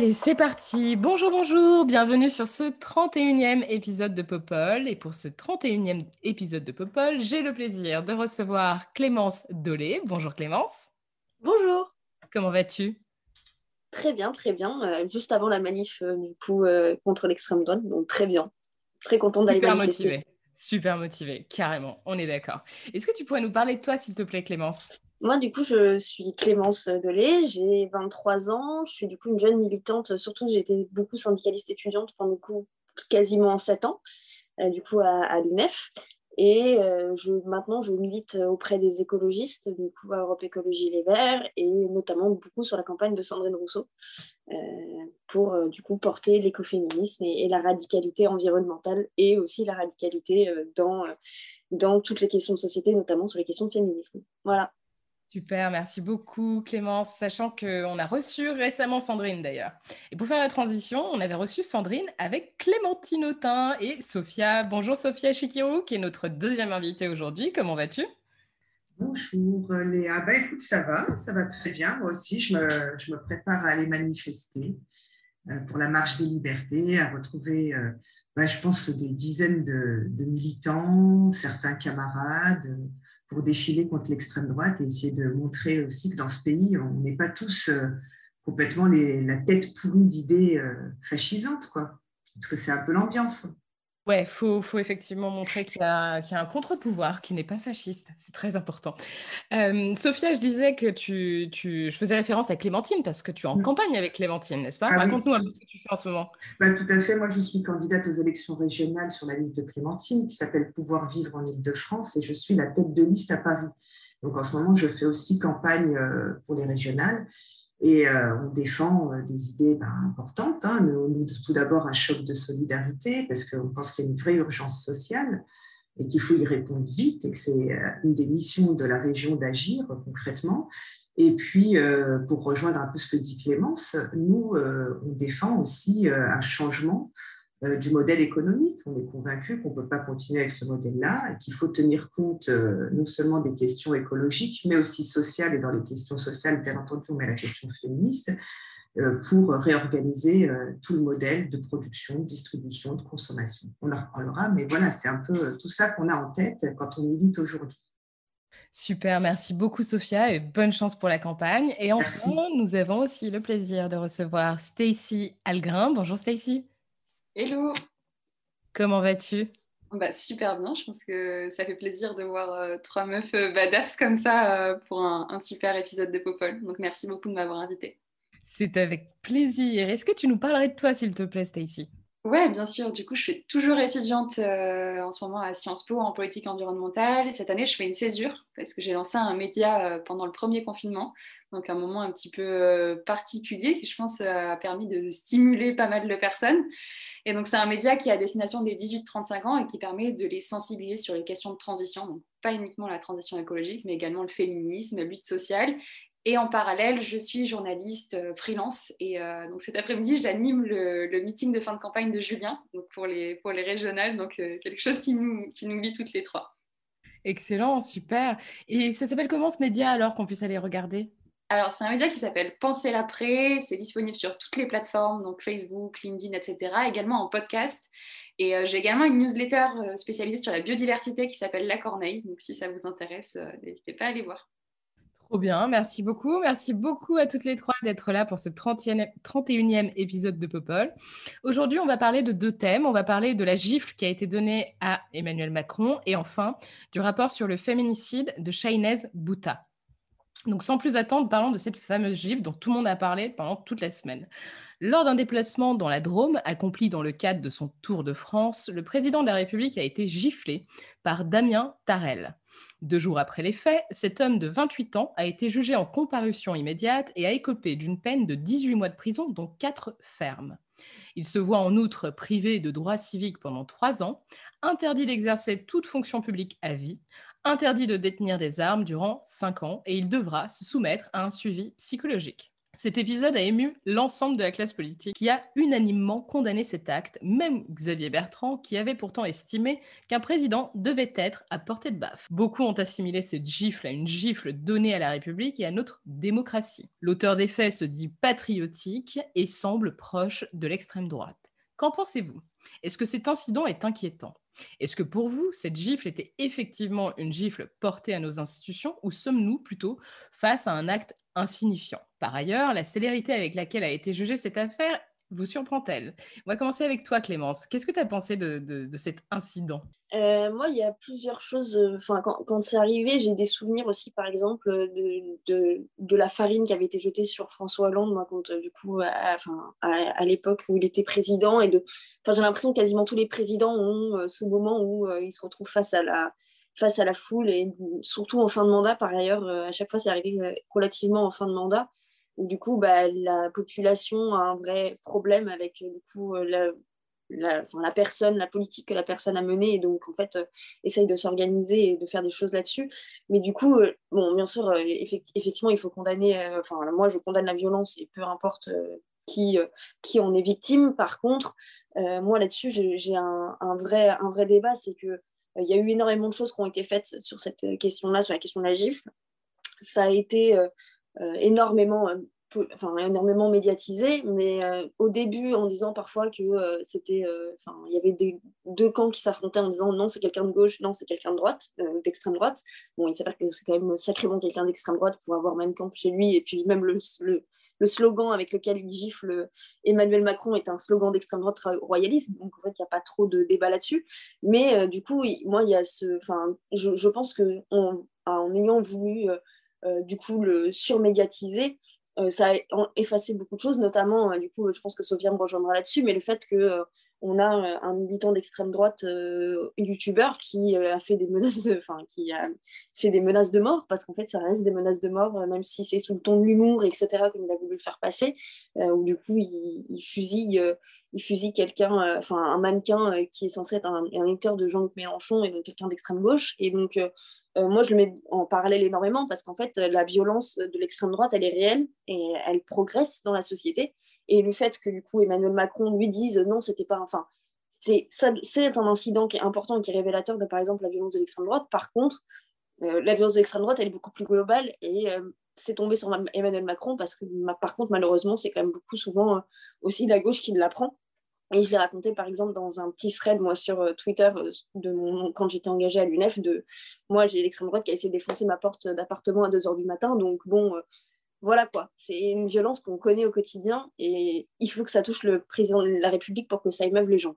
Allez, c'est parti. Bonjour, bonjour. Bienvenue sur ce 31e épisode de Popol. Et pour ce 31e épisode de Popol, j'ai le plaisir de recevoir Clémence Dolé. Bonjour Clémence. Bonjour. Comment vas-tu? Très bien, très bien. Euh, juste avant la manif euh, du coup euh, contre l'extrême droite, donc très bien. Très contente d'aller Super manifester. motivée. Super motivée, carrément. On est d'accord. Est-ce que tu pourrais nous parler de toi, s'il te plaît, Clémence? Moi, du coup, je suis Clémence Delay, j'ai 23 ans, je suis du coup une jeune militante, surtout j'ai été beaucoup syndicaliste étudiante pendant du coup, quasiment 7 ans, euh, du coup à, l'UNEF. Et euh, maintenant, je milite auprès des écologistes, du coup à Europe Écologie Les Verts, et notamment beaucoup sur la campagne de Sandrine Rousseau, euh, pour du coup porter l'écoféminisme et, la radicalité environnementale, et aussi la radicalité dans, dans toutes les questions de société, notamment sur les questions de féminisme. Voilà. Super, merci beaucoup Clémence, sachant qu'on a reçu récemment Sandrine d'ailleurs. Et pour faire la transition, on avait reçu Sandrine avec Clémentine Autain et Sophia. Bonjour Sophia Chikirou, qui est notre deuxième invitée aujourd'hui. Comment vas-tu? Bonjour Léa, bah, écoute, ça va, ça va très bien. Moi aussi, je me, prépare à aller manifester euh, pour la marche des libertés, à retrouver, euh, bah, je pense, des dizaines de, militants, certains camarades, pour défiler contre l'extrême droite et essayer de montrer aussi que dans ce pays, on n'est pas tous euh, complètement la tête pourrie d'idées euh, fascisantes, quoi. Parce que c'est un peu l'ambiance. Ouais, il faut, faut effectivement montrer qu'il y a, qu'il y a un contre-pouvoir qui n'est pas fasciste. C'est très important. Euh, Sophia, je disais que tu, tu, je faisais référence à Clémentine parce que tu es en Mm. campagne avec Clémentine, n'est-ce pas? Ah oui. Raconte-nous un peu ce que tu fais en ce moment. Bah, tout à fait. Moi, je suis candidate aux élections régionales sur la liste de Clémentine qui s'appelle Pouvoir vivre en Ile-de-France et je suis la tête de liste à Paris. Donc, en ce moment, je fais aussi campagne euh, pour les régionales et euh, on défend euh, des idées ben, importantes. hein. Nous, tout d'abord, un choc de solidarité parce qu'on pense qu'il y a une vraie urgence sociale et qu'il faut y répondre vite et que c'est euh, une des missions de la région d'agir concrètement. Et puis, pour rejoindre un peu ce que dit Clémence, nous, on défend aussi un changement euh, du modèle économique. On est convaincu qu'on ne peut pas continuer avec ce modèle-là et qu'il faut tenir compte euh, non seulement des questions écologiques, mais aussi sociales. Et dans les questions sociales, bien entendu, on met la question féministe euh, pour réorganiser tout le modèle de production, de distribution, de consommation. On en reparlera, mais voilà, c'est un peu tout ça qu'on a en tête quand on milite aujourd'hui. Super, merci beaucoup Sophia et bonne chance pour la campagne. Et enfin, Merci. nous avons aussi le plaisir de recevoir Stacy Algrin. Bonjour Stacy, Hello comment vas-tu? Bah, Super bien, je pense que ça fait plaisir de voir euh, trois meufs euh, badass comme ça euh, pour un, un super épisode de Popol. Donc merci beaucoup de m'avoir invité. C'est avec plaisir. Est-ce que tu nous parlerais de toi, s'il te plaît, Stacy? Ouais, bien sûr, du coup je suis toujours étudiante euh, en ce moment à Sciences Po en politique environnementale. Et cette année je fais une césure parce que j'ai lancé un média euh, pendant le premier confinement. Donc un moment un petit peu euh, particulier qui je pense a permis de stimuler pas mal de personnes. Et donc, c'est un média qui est à destination des 18-35 ans et qui permet de les sensibiliser sur les questions de transition, donc pas uniquement la transition écologique, mais également le féminisme, la lutte sociale. Et en parallèle, je suis journaliste euh, freelance. Et euh, donc, cet après-midi, j'anime le, le meeting de fin de campagne de Julien donc pour, les, pour les régionales, donc euh, quelque chose qui nous, qui nous lie toutes les trois. Excellent, super. Et ça s'appelle comment ce média alors qu'on puisse aller regarder? Alors, c'est un média qui s'appelle Penser l'après. C'est disponible sur toutes les plateformes, donc Facebook, LinkedIn, etc. Également en podcast. Et euh, j'ai également une newsletter spécialisée sur la biodiversité qui s'appelle La Corneille. Donc, si ça vous intéresse, n'hésitez pas à aller voir. Trop bien, merci beaucoup. Merci beaucoup à toutes les trois d'être là pour ce 30e 31e épisode de Popol. Aujourd'hui, on va parler de deux thèmes. On va parler de la gifle qui a été donnée à Emmanuel Macron et enfin du rapport sur le féminicide de Shainez Bouta. Donc sans plus attendre, parlons de cette fameuse gifle dont tout le monde a parlé pendant toute la semaine. Lors d'un déplacement dans la Drôme, accompli dans le cadre de son Tour de France, le président de la République a été giflé par Damien Tarel. Deux jours après les faits, cet homme de 28 ans a été jugé en comparution immédiate et a écopé d'une peine de 18 mois de prison, dont 4 fermes. Il se voit en outre privé de droits civiques pendant trois ans, interdit d'exercer toute fonction publique à vie, interdit de détenir des armes durant cinq ans et il devra se soumettre à un suivi psychologique. Cet épisode a ému l'ensemble de la classe politique qui a unanimement condamné cet acte, même Xavier Bertrand qui avait pourtant estimé qu'un président devait être à portée de baffe. Beaucoup ont assimilé cette gifle à une gifle donnée à la République et à notre démocratie. L'auteur des faits se dit patriotique et semble proche de l'extrême droite. Qu'en pensez-vous? Est-ce que cet incident est inquiétant? Est-ce que pour vous, cette gifle était effectivement une gifle portée à nos institutions ou sommes-nous plutôt face à un acte insignifiant Par ailleurs, la célérité avec laquelle a été jugée cette affaire vous surprend-elle? On va commencer avec toi, Clémence. Qu'est-ce que tu as pensé de, cet incident? Euh, Moi, il y a plusieurs choses. Euh, enfin, quand, c'est arrivé, j'ai des souvenirs aussi, par exemple, de, de, la farine qui avait été jetée sur François Hollande, quand, du coup, à, à, l'époque où il était président. Et de, j'ai l'impression que quasiment tous les présidents ont euh, ce moment où ils se retrouvent face à la face à la foule et surtout en fin de mandat par ailleurs à chaque fois c'est arrivé relativement en fin de mandat du coup, bah, la population a un vrai problème avec du coup, euh, la, la, la, personne, la politique que la personne a menée, et donc en fait, euh, essaye de s'organiser et de faire des choses là-dessus. Mais du coup, euh, bon, bien sûr, effectivement, il faut condamner, enfin, moi, je condamne la violence, et peu importe qui, qui en est victime. Par contre, moi, là-dessus, j'ai un, un, vrai, un vrai débat, c'est que il y a eu énormément de choses qui ont été faites sur cette question-là, sur la question de la gifle. Ça a été euh, énormément euh, enfin énormément médiatisé, mais euh, au début en disant parfois que c'était, il y avait deux camps qui s'affrontaient en disant non c'est quelqu'un de gauche, non c'est quelqu'un de droite, d'extrême droite. Bon il s'avère que c'est quand même sacrément quelqu'un d'extrême droite pour avoir Mein Kampf chez lui et puis même le, le slogan avec lequel il gifle Emmanuel Macron est un slogan d'extrême droite royaliste, donc en fait il n'y a pas trop de débat là-dessus. Mais du coup moi il y a ce, enfin je, pense que en ayant voulu euh, du coup le surmédiatiser, euh, ça a effacé beaucoup de choses, notamment, euh, du coup, je pense que Sophia me rejoindra là-dessus, mais le fait que on a un militant d'extrême droite, youtubeur, qui a fait des menaces de, enfin, qui a fait des menaces de mort, parce qu'en fait, ça reste des menaces de mort, même si c'est sous le ton de l'humour, etc., comme il a voulu le faire passer, où du coup, il, fusille, il fusille quelqu'un, enfin, un mannequin qui est censé être un, un de Jean-Luc Mélenchon et donc quelqu'un d'extrême gauche, et donc euh, moi, je le mets en parallèle énormément parce qu'en fait, la violence de l'extrême droite, elle est réelle et elle progresse dans la société. Et le fait que, du coup, Emmanuel Macron lui dise non, c'était pas. Enfin, c'est un incident qui est important et qui est révélateur de, par exemple, la violence de l'extrême droite. Par contre, euh, la violence de l'extrême droite, elle est beaucoup plus globale et euh, c'est tombé sur Emmanuel Macron parce que, par contre, malheureusement, c'est quand même beaucoup souvent aussi la gauche qui l'apprend. Et je l'ai raconté par exemple dans un petit thread moi sur euh, Twitter euh, de quand j'étais engagée à l'UNEF de moi j'ai l'extrême droite qui a essayé de défoncer ma porte d'appartement à 2h du matin donc bon euh, voilà quoi c'est une violence qu'on connaît au quotidien et il faut que ça touche le président de la République pour que ça émeuve les gens.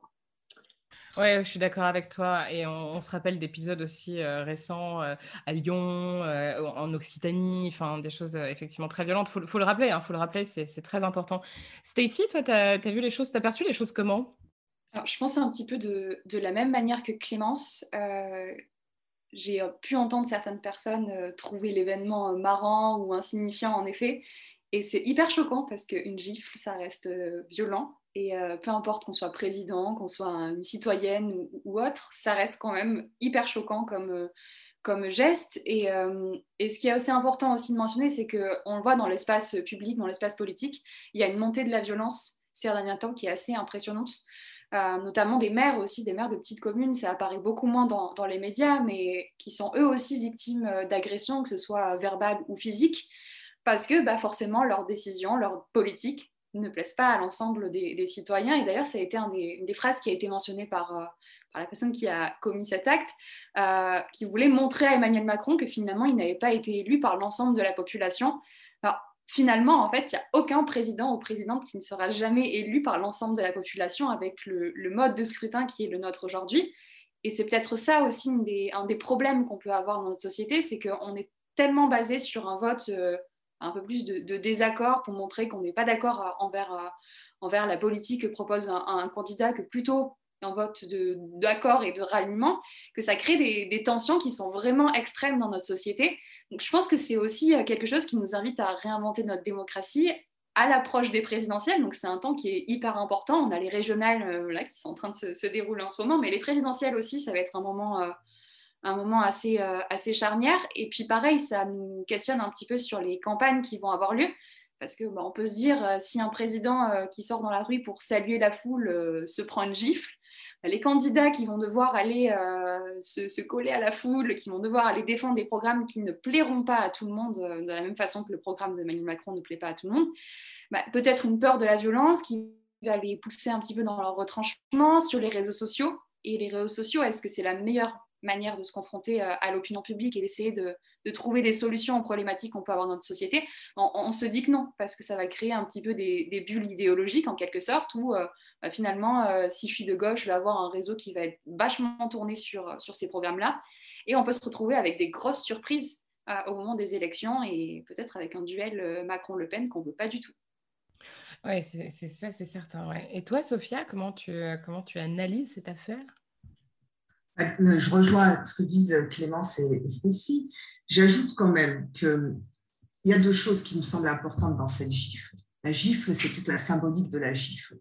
Ouais, je suis d'accord avec toi. Et on, se rappelle d'épisodes aussi euh, récents euh, à Lyon, euh, en Occitanie, enfin des choses effectivement très violentes. Il faut, le rappeler, hein, faut le rappeler, c'est très important. Stacy, toi, tu as, vu les choses, tu as perçu les choses comment? Alors, Je pense un petit peu de, de, la même manière que Clémence. J'ai pu entendre certaines personnes trouver l'événement marrant ou insignifiant, en effet. Et c'est hyper choquant parce qu'une gifle, ça reste violent. Et euh, peu importe qu'on soit président, qu'on soit une citoyenne ou, autre, ça reste quand même hyper choquant comme, euh, geste. Et, euh, et, ce qui est aussi important aussi de mentionner, c'est qu'on le voit dans l'espace public, dans l'espace politique, il y a une montée de la violence ces derniers temps qui est assez impressionnante. notamment des maires aussi, des maires de petites communes, ça apparaît beaucoup moins dans, dans les médias, mais qui sont eux aussi victimes d'agressions, que ce soit verbales ou physiques, parce que bah, forcément leurs décisions, leurs politiques ne plaisent pas à l'ensemble des, citoyens. Et d'ailleurs, ça a été une des phrases qui a été mentionnée par, euh, la personne qui a commis cet acte, euh, qui voulait montrer à Emmanuel Macron que finalement, il n'avait pas été élu par l'ensemble de la population. finalement, en fait, il n'y a aucun président ou présidente qui ne sera jamais élu par l'ensemble de la population avec le, mode de scrutin qui est le nôtre aujourd'hui. Et c'est peut-être ça aussi un des problèmes qu'on peut avoir dans notre société, c'est qu'on est tellement basé sur un vote... Euh, un peu plus de, désaccord pour montrer qu'on n'est pas d'accord envers, envers la politique que propose un, candidat, que plutôt en vote d'accord et de ralliement, que ça crée des, tensions qui sont vraiment extrêmes dans notre société. Donc je pense que c'est aussi quelque chose qui nous invite à réinventer notre démocratie à l'approche des présidentielles, donc c'est un temps qui est hyper important. On a les régionales euh, là, qui sont en train de se, dérouler en ce moment, mais les présidentielles aussi, ça va être un moment, euh, un moment assez, euh, assez charnière. Et puis pareil, ça nous questionne un petit peu sur les campagnes qui vont avoir lieu, parce que bah, on peut se dire, si un président qui sort dans la rue pour saluer la foule se prend une gifle, les candidats qui vont devoir aller euh, se, coller à la foule, qui vont devoir aller défendre des programmes qui ne plairont pas à tout le monde, euh, de la même façon que le programme de Emmanuel Macron ne plaît pas à tout le monde, bah, peut-être une peur de la violence qui va les pousser un petit peu dans leur retranchement sur les réseaux sociaux. Et les réseaux sociaux, est-ce que c'est la meilleure manière de se confronter euh, à l'opinion publique et d'essayer de, trouver des solutions aux problématiques qu'on peut avoir dans notre société, on, se dit que non, parce que ça va créer un petit peu des, bulles idéologiques en quelque sorte, où euh, bah, finalement, euh, si je suis de gauche, je vais avoir un réseau qui va être vachement tourné sur, ces programmes-là, et on peut se retrouver avec des grosses surprises au moment des élections, et peut-être avec un duel Macron-Le Pen qu'on ne veut pas du tout. Oui, c'est ça, c'est certain. Et toi, Sophia, comment tu, analyses cette affaire? Je rejoins ce que disent Clémence et Stécie. J'ajoute quand même qu'il y a deux choses qui me semblent importantes dans cette gifle. La gifle, c'est toute la symbolique de la gifle.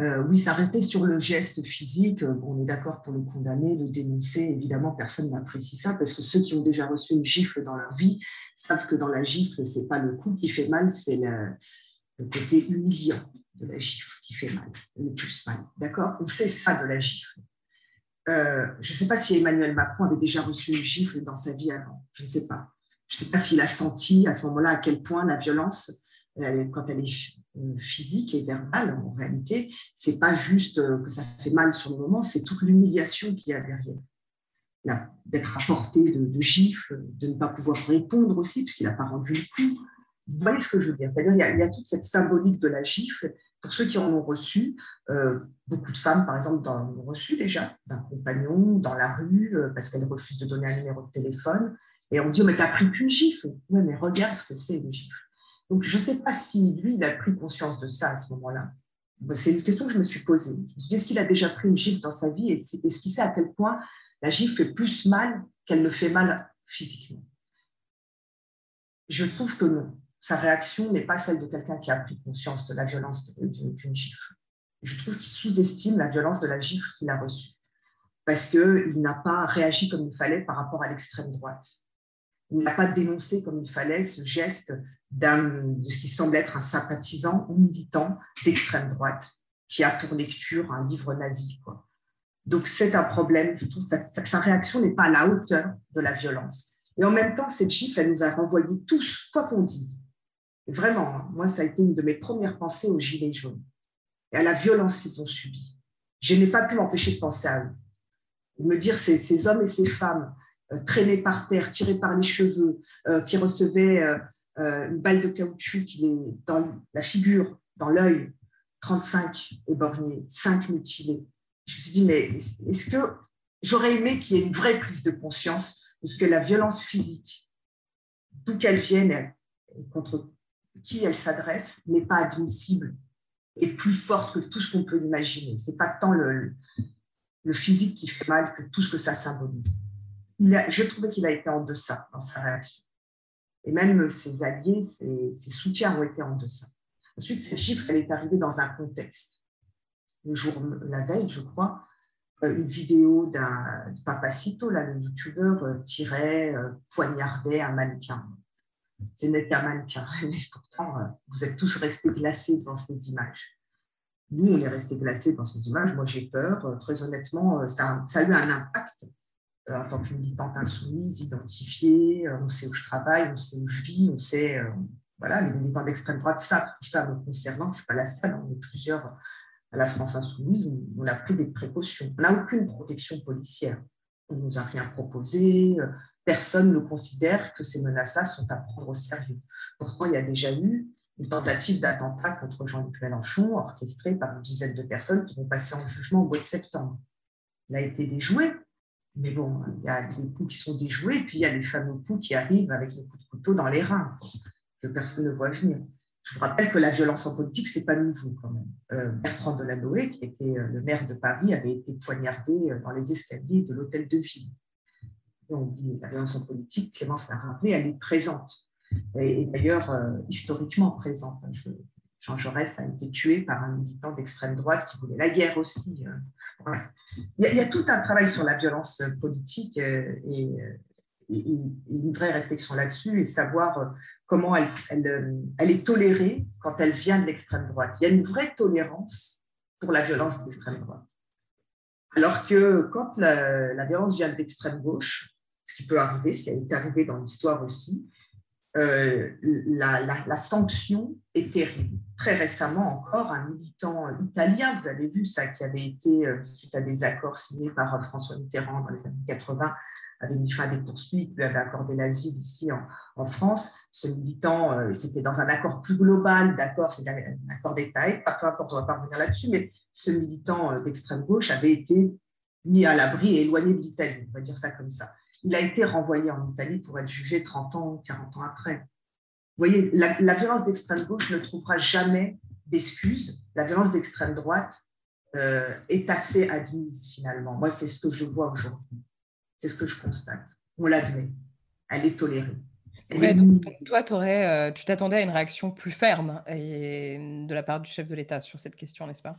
Euh, oui, ça restait sur le geste physique. On est d'accord pour le condamner, le dénoncer. Évidemment, personne n'apprécie ça parce que ceux qui ont déjà reçu une gifle dans leur vie savent que dans la gifle, c'est pas le coup qui fait mal, c'est le, le, côté humiliant de la gifle qui fait mal, le plus mal. D'accord? On sait ça de la gifle. Euh, je ne sais pas si Emmanuel Macron avait déjà reçu une gifle dans sa vie avant. Je ne sais pas. Je ne sais pas s'il a senti à ce moment-là à quel point la violence, quand elle est euh, physique et verbale, en réalité, c'est pas juste euh, que ça fait mal sur le moment, c'est toute l'humiliation qu'il y a derrière. D'être apporté de, de, gifles, de ne pas pouvoir répondre aussi, parce qu'il n'a pas rendu le coup. Vous voyez ce que je veux dire C'est-à-dire il, y a toute cette symbolique de la gifle pour ceux qui en ont reçu, euh, beaucoup de femmes, par exemple, en ont reçu déjà d'un compagnon dans la rue euh, parce qu'elles refusent de donner un numéro de téléphone. Et on dit, oh, mais t'as pris qu'une gifle. Oui, mais regarde ce que c'est une gifle. Donc, je ne sais pas si lui, il a pris conscience de ça à ce moment-là. C'est une question que je me suis posée. Je me suis dit, est-ce qu'il a déjà pris une gifle dans sa vie? Et est-ce qu'il sait à quel point la gifle fait plus mal qu'elle ne fait mal physiquement? Je trouve que non sa réaction n'est pas celle de quelqu'un qui a pris conscience de la violence d'une gifle. Je trouve qu'il sous-estime la violence de la gifle qu'il a reçue, parce qu'il n'a pas réagi comme il fallait par rapport à l'extrême droite. Il n'a pas dénoncé comme il fallait ce geste de ce qui semble être un sympathisant ou militant d'extrême droite, qui a pour lecture un livre nazi. Donc c'est un problème, je trouve que sa, sa réaction n'est pas à la hauteur de la violence. Et en même temps, cette gifle, elle nous a renvoyé tous, quoi qu'on dise, Vraiment, hein. moi, ça a été une de mes premières pensées aux Gilets jaunes et à la violence qu'ils ont subie. Je n'ai pas pu m'empêcher de penser à eux. me dire ces, hommes et ces femmes euh, traînés par terre, tirés par les cheveux, euh, qui recevaient euh, une balle de caoutchouc dans la figure, dans l'œil, 35 éborgnés, 5 mutilés. Je me suis dit, mais est-ce que j'aurais aimé qu'il y ait une vraie prise de conscience de ce que la violence physique, d'où qu'elle vienne, contre qui elle s'adresse n'est pas admissible et plus forte que tout ce qu'on peut imaginer. Ce n'est pas tant le, physique qui fait mal que tout ce que ça symbolise. Je trouvais qu'il a été en deçà dans sa réaction. Et même ses alliés, ses, soutiens ont été en deçà. Ensuite, ces chiffres, elle est arrivée dans un contexte. Le jour, la veille, je crois, euh, une vidéo d'un papacito, là, le youtubeur, euh, tirait, euh, poignardait un mannequin ce n'est qu'un mannequin. Mais pourtant, euh, vous êtes tous restés glacés devant ces images. Nous, on est restés glacés devant ces images. Moi, j'ai peur. Euh, très honnêtement, euh, ça, ça, a eu un impact en tant que militante insoumise, identifiée. On sait où je travaille, on sait où je vis, on sait. Voilà, les militants d'extrême droite savent tout ça me concernant. Je ne suis pas la seule, on est plusieurs à la France insoumise. On a pris des précautions. On n'a aucune protection policière. On ne nous a rien proposé personne ne considère que ces menaces-là sont à prendre au sérieux. Pourtant, il y a déjà eu une tentative d'attentat contre Jean-Luc Mélenchon, orchestrée par une dizaine de personnes qui vont passer en jugement au mois de septembre. Il a été déjoué, mais bon, il y a des coups qui sont déjoués, puis il y a les fameux coups qui arrivent avec les coups de couteau dans les reins, que personne ne voit venir. je vous rappelle que la violence en politique, ce n'est pas nouveau quand même. Euh, Bertrand Delanoë, qui était euh, le maire de Paris, avait été poignardé euh, dans les escaliers de l'hôtel de ville. On dit la violence en politique, Clémence l'a rappelé, elle est présente. Et, d'ailleurs, historiquement présente. Jean Jaurès a été tué par un militant d'extrême droite qui voulait la guerre aussi. Il, y a, tout un travail sur la violence politique et, une vraie réflexion là-dessus et savoir comment elle, euh, est tolérée quand elle vient de l'extrême droite. Il y a une vraie tolérance pour la violence de l'extrême droite. Alors que quand la, violence vient de l'extrême gauche, ce qui peut arriver, ce qui été arrivé dans l'histoire aussi, euh, la, sanction est terrible. Très récemment encore, un militant italien, vous avez vu ça, qui avait été, euh, suite à des accords signés par François Mitterrand dans les années 80, avait mis fin à des poursuites, lui avait accordé l'asile ici en, France. Ce militant, euh, c'était dans un accord plus global, d'accord, c'est un accord d'État, peu importe, on ne va pas revenir là-dessus, mais ce militant euh, d'extrême gauche avait été mis à l'abri et éloigné de l'Italie, on va dire ça comme ça. Il a été renvoyé en Italie pour être jugé 30 ans, 40 ans après. Vous voyez, la, violence d'extrême gauche ne trouvera jamais d'excuses. La violence d'extrême droite euh, est assez admise finalement. Moi, c'est ce que je vois aujourd'hui. C'est ce que je constate. On l'admet. Elle est tolérée. toi, aurais, euh, tu t'attendais à une réaction plus ferme et, de la part du chef de l'État sur cette question, n'est-ce pas?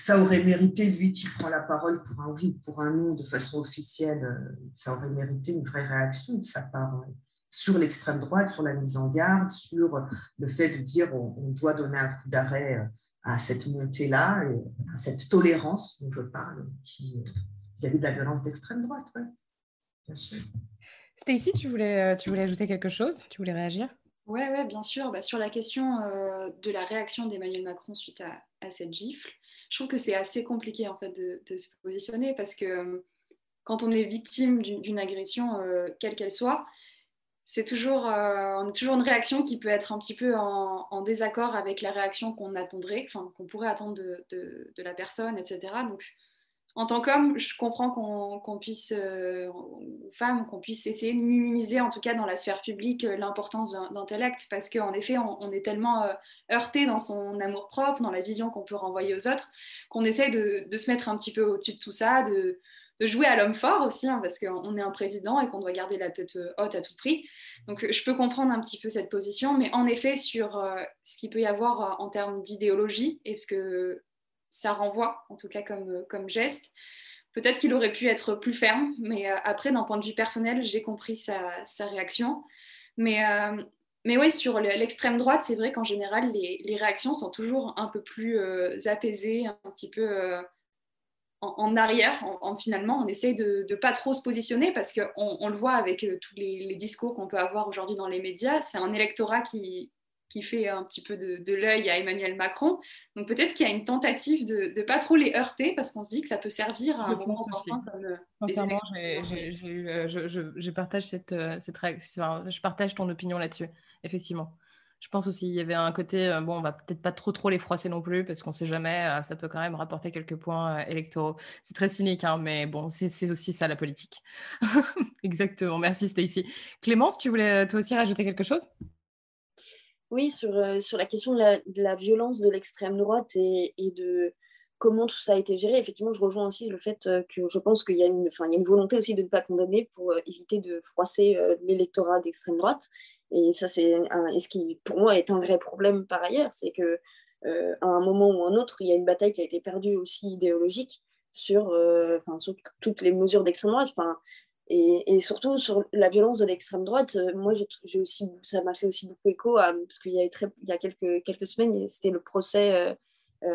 Ça aurait mérité lui qui prend la parole pour un oui ou pour un non de façon officielle, euh, ça aurait mérité une vraie réaction de sa part. sur l'extrême droite, sur la mise en garde, sur le fait de dire on, doit donner un coup d'arrêt euh, à cette montée-là, à cette tolérance dont je parle, qui euh, vis-à-vis de la violence d'extrême droite. Bien sûr. Stacy, tu voulais, tu voulais ajouter quelque chose? Tu voulais réagir? Oui, ouais, bien sûr. Bah, sur la question de la réaction d'Emmanuel Macron suite à, cette gifle, je trouve que c'est assez compliqué en fait de, de, se positionner parce que quand on est victime d'une agression, quelle qu'elle soit, c'est toujours, euh, on a toujours une réaction qui peut être un petit peu en, désaccord avec la réaction qu'on attendrait, enfin qu'on pourrait attendre de, la personne, etc. en tant qu'homme, je comprends qu'on puisse, euh, femme, qu'on puisse essayer de minimiser, en tout cas dans la sphère publique, euh, l'importance d'intellect, parce qu'en effet, on, est tellement heurté dans son amour propre, dans la vision qu'on peut renvoyer aux autres, qu'on essaie de, se mettre un petit peu au-dessus de tout ça, de, jouer à l'homme fort aussi, hein, parce qu'on est un président et qu'on doit garder la tête euh, haute à tout prix. Donc je peux comprendre un petit peu cette position, mais en effet, sur euh, ce qu'il peut y avoir euh, en termes d'idéologie et ce que ça renvoie, en tout cas comme, comme geste, peut-être qu'il aurait pu être plus ferme, mais après, d'un point de vue personnel, j'ai compris sa, sa, réaction. Mais, mais oui, sur l'extrême droite, c'est vrai qu'en général, les, les, réactions sont toujours un peu plus apaisées, un petit peu en, arrière, en, finalement, on essaye de ne pas trop se positionner parce qu'on on le voit avec euh, tous les, discours qu'on peut avoir aujourd'hui dans les médias, c'est un électorat qui, qui fait un petit peu de, l'œil à Emmanuel Macron. Donc peut-être qu'il y a une tentative de ne pas trop les heurter parce qu'on se dit que ça peut servir à un moment comme euh, Sincèrement, euh, je, je, partage cette, cette, je partage ton opinion là-dessus, effectivement. Je pense aussi qu'il y avait un côté, euh, bon, on va peut-être pas trop trop les froisser non plus parce qu'on sait jamais, euh, ça peut quand même rapporter quelques points euh, électoraux. C'est très cynique, hein, mais bon, c'est aussi ça la politique. Exactement. Merci Stacy. Clémence, tu voulais toi aussi rajouter quelque chose? Oui, sur, sur la question de la, violence de l'extrême droite et, de comment tout ça a été géré. Effectivement, je rejoins aussi le fait que je pense qu'il y, a une, y a une volonté aussi de ne pas condamner pour éviter de froisser l'électorat d'extrême droite. Et ça, c'est ce qui, pour moi, est un vrai problème par ailleurs, c'est que euh, à un moment ou un autre, il y a une bataille qui a été perdue aussi idéologique sur, euh, sur toutes les mesures d'extrême droite. Et, surtout sur la violence de l'extrême droite, euh, moi, j'ai aussi, ça m'a fait aussi beaucoup écho parce qu'il y a, il y a quelques, quelques semaines, c'était le procès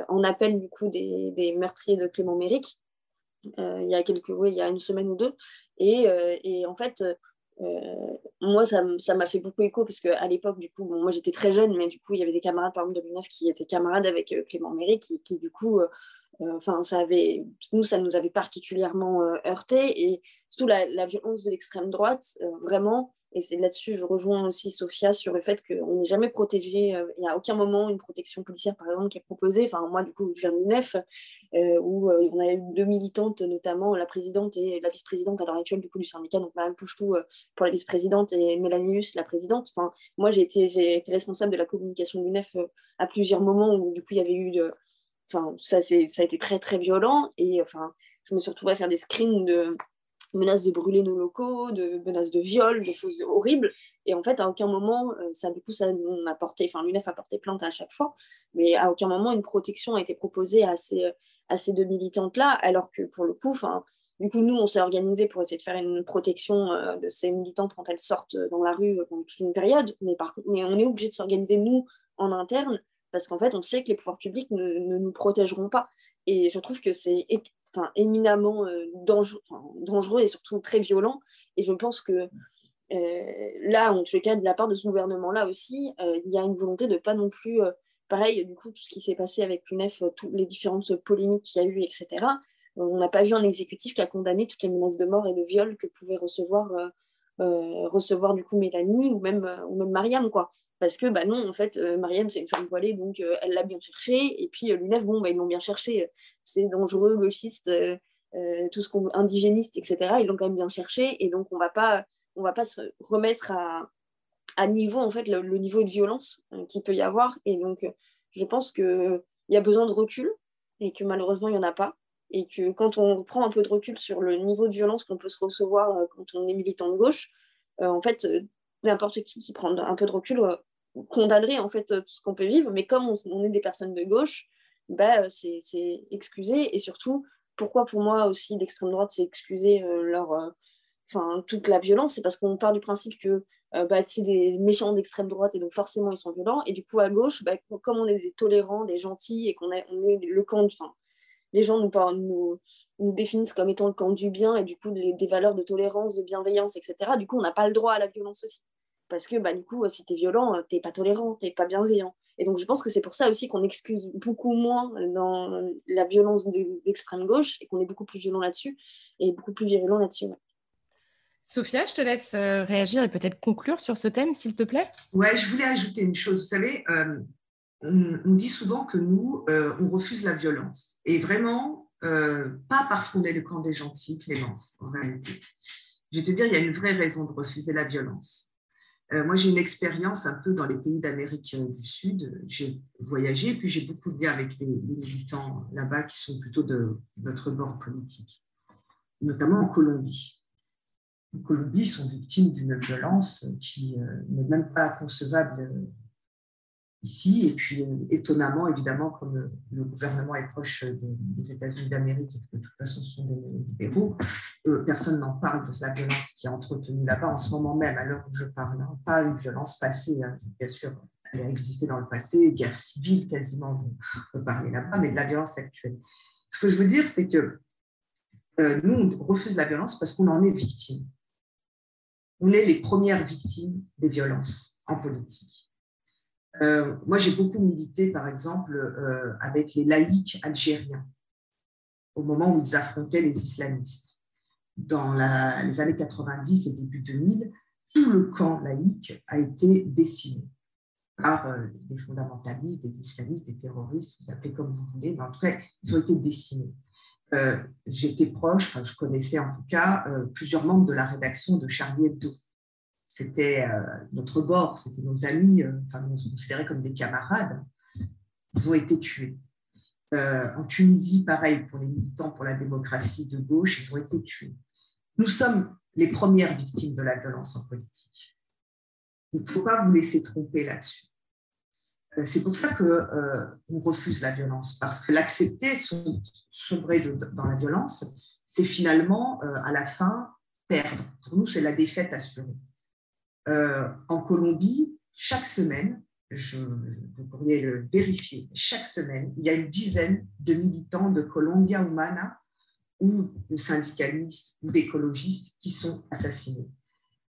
en appel du coup des, des, meurtriers de Clément Méric. il y a quelques, il y a une semaine ou deux. Et, et en fait, moi, ça m'a fait beaucoup écho parce qu'à l'époque, du coup, moi j'étais très jeune, mais du coup, il y avait des camarades, par exemple, de l'UNEF qui étaient camarades avec Clément qui, qui, du coup, enfin, ça nous, ça nous avait particulièrement heurté. Et surtout la, violence de l'extrême droite, vraiment, et c'est là-dessus, je rejoins aussi Sophia sur le fait qu'on n'est jamais protégé. Euh, il n'y a aucun moment une protection policière, par exemple, qui est proposée. Enfin, moi, du coup, je viens de l'UNEF, euh, où euh, on a eu deux militantes, notamment la présidente et la vice-présidente à l'heure actuelle du coup du syndicat, donc Madame Pouchetou pour la vice-présidente et Mélanie la présidente. Enfin, moi, j'ai été, responsable de la communication de l'UNEF à plusieurs moments où, du coup, il y avait eu... Enfin, ça, ça a été très, très violent. Et enfin, je me suis retrouvée à faire des screens de menaces de brûler nos locaux, de menaces de viol, de choses horribles. Et en fait, à aucun moment, euh, ça, du coup, ça a porté, enfin, l'UNEF a porté plainte à chaque fois, mais à aucun moment une protection a été proposée à ces, à ces deux militantes-là, alors que pour le coup, enfin, du coup, nous, on s'est organisé pour essayer de faire une protection euh, de ces militantes quand elles sortent dans la rue pendant toute une période, mais, par, mais on est obligé de s'organiser, nous, en interne, parce qu'en fait, on sait que les pouvoirs publics ne, nous protégeront pas. Et je trouve que c'est éminemment euh, dangereux, et surtout très violent. Et je pense que euh, là, en tout cas, de la part de ce gouvernement-là aussi, euh, il y a une volonté de pas non plus, pareil, du coup, tout ce qui s'est passé avec l'UNEF, toutes les différentes polémiques qu'il y a eu, etc. On n'a pas vu un exécutif qui a condamné toutes les menaces de mort et de viol que pouvait recevoir, recevoir du coup Mélanie ou même, ou même Mariam, quoi parce que bah non, en fait, euh, Mariam, c'est une femme voilée, donc euh, elle l'a bien cherché. Et puis euh, l'UNEF, bon, bah, ils l'ont bien cherché. C'est dangereux, gauchiste, tout ce qu'on indigéniste, etc. Ils l'ont quand même bien cherché. Et donc, on va pas, on va pas se remettre à, à niveau, en fait, le, niveau de violence qu'il peut y avoir. Et donc, je pense qu'il y a besoin de recul et que malheureusement, il n'y en a pas. Et que quand on prend un peu de recul sur le niveau de violence qu'on peut se recevoir quand on est militant de gauche, en fait, n'importe qui qui prend un peu de recul euh, condamnerait en fait tout ce qu'on peut vivre, mais comme on, est des personnes de gauche, bah, c'est excusé. Et surtout, pourquoi pour moi aussi l'extrême droite, c'est excuser euh, leur, euh, enfin, toute la violence C'est parce qu'on part du principe que bah, c'est des méchants d'extrême droite et donc forcément ils sont violents. Et du coup, à gauche, bah, comme on est des tolérants, des gentils et qu'on est, on est le camp, les gens nous, nous, nous, définissent comme étant le camp du bien et du coup des valeurs de tolérance, de bienveillance, etc. Du coup, on n'a pas le droit à la violence aussi parce que bah, du coup, si tu es violent, euh, tu n'es pas tolérant, tu n'es pas bienveillant. Et donc, je pense que c'est pour ça aussi qu'on excuse beaucoup moins dans la violence de l'extrême gauche et qu'on est beaucoup plus violent là-dessus et beaucoup plus virulent là-dessus. Sophia, je te laisse euh, réagir et peut-être conclure sur ce thème, s'il te plaît. Ouais, je voulais ajouter une chose. Vous savez, euh, on, dit souvent que nous, on refuse la violence. Et vraiment, pas parce qu'on est le camp des gentils, Clémence, en réalité. Je vais te dire, il y a une vraie raison de refuser la violence. Euh, moi, j'ai une expérience un peu dans les pays d'Amérique euh, du Sud. J'ai voyagé, puis j'ai beaucoup de liens avec les, militants là-bas qui sont plutôt de notre bord politique, notamment en Colombie. En Colombie, sont victimes d'une violence qui euh, n'est même pas concevable ici. Et puis, euh, étonnamment, évidemment, comme le, gouvernement est proche des États-Unis d'Amérique et que de toute façon ce sont des libéraux, euh, personne n'en parle de la violence qui est entretenue là-bas en ce moment même, à l'heure où je parle. Pas une violence passée, hein. bien sûr, elle a existé dans le passé, guerre civile quasiment, on peut parler là-bas, mais de la violence actuelle. Ce que je veux dire, c'est que euh, nous, on refuse la violence parce qu'on en est victime. On est les premières victimes des violences en politique. Euh, moi, j'ai beaucoup milité, par exemple, euh, avec les laïcs algériens au moment où ils affrontaient les islamistes. Dans les années 90 et début 2000, tout le camp laïque a été décimé par euh, des fondamentalistes, des islamistes, des terroristes, vous appelez comme vous voulez, mais en tout cas, ils ont été décimés. J'étais proche, je connaissais en tout cas plusieurs membres de la rédaction de Charlie Hebdo c'était euh, notre bord, c'était nos amis, euh, enfin, on se considérait comme des camarades. Ils ont été tués. Euh, en Tunisie, pareil, pour les militants pour la démocratie de gauche, ils ont été tués. Nous sommes les premières victimes de la violence en politique. Il ne faut pas vous laisser tromper là-dessus. C'est pour ça qu'on refuse la violence, parce que l'accepter, sombrer dans la violence, c'est finalement, à la fin, perdre. Pour nous, c'est la défaite assurée. Euh, en Colombie, chaque semaine, vous pourriez le vérifier, chaque semaine, il y a une dizaine de militants de Colombia Humana ou de syndicalistes ou d'écologistes qui sont assassinés.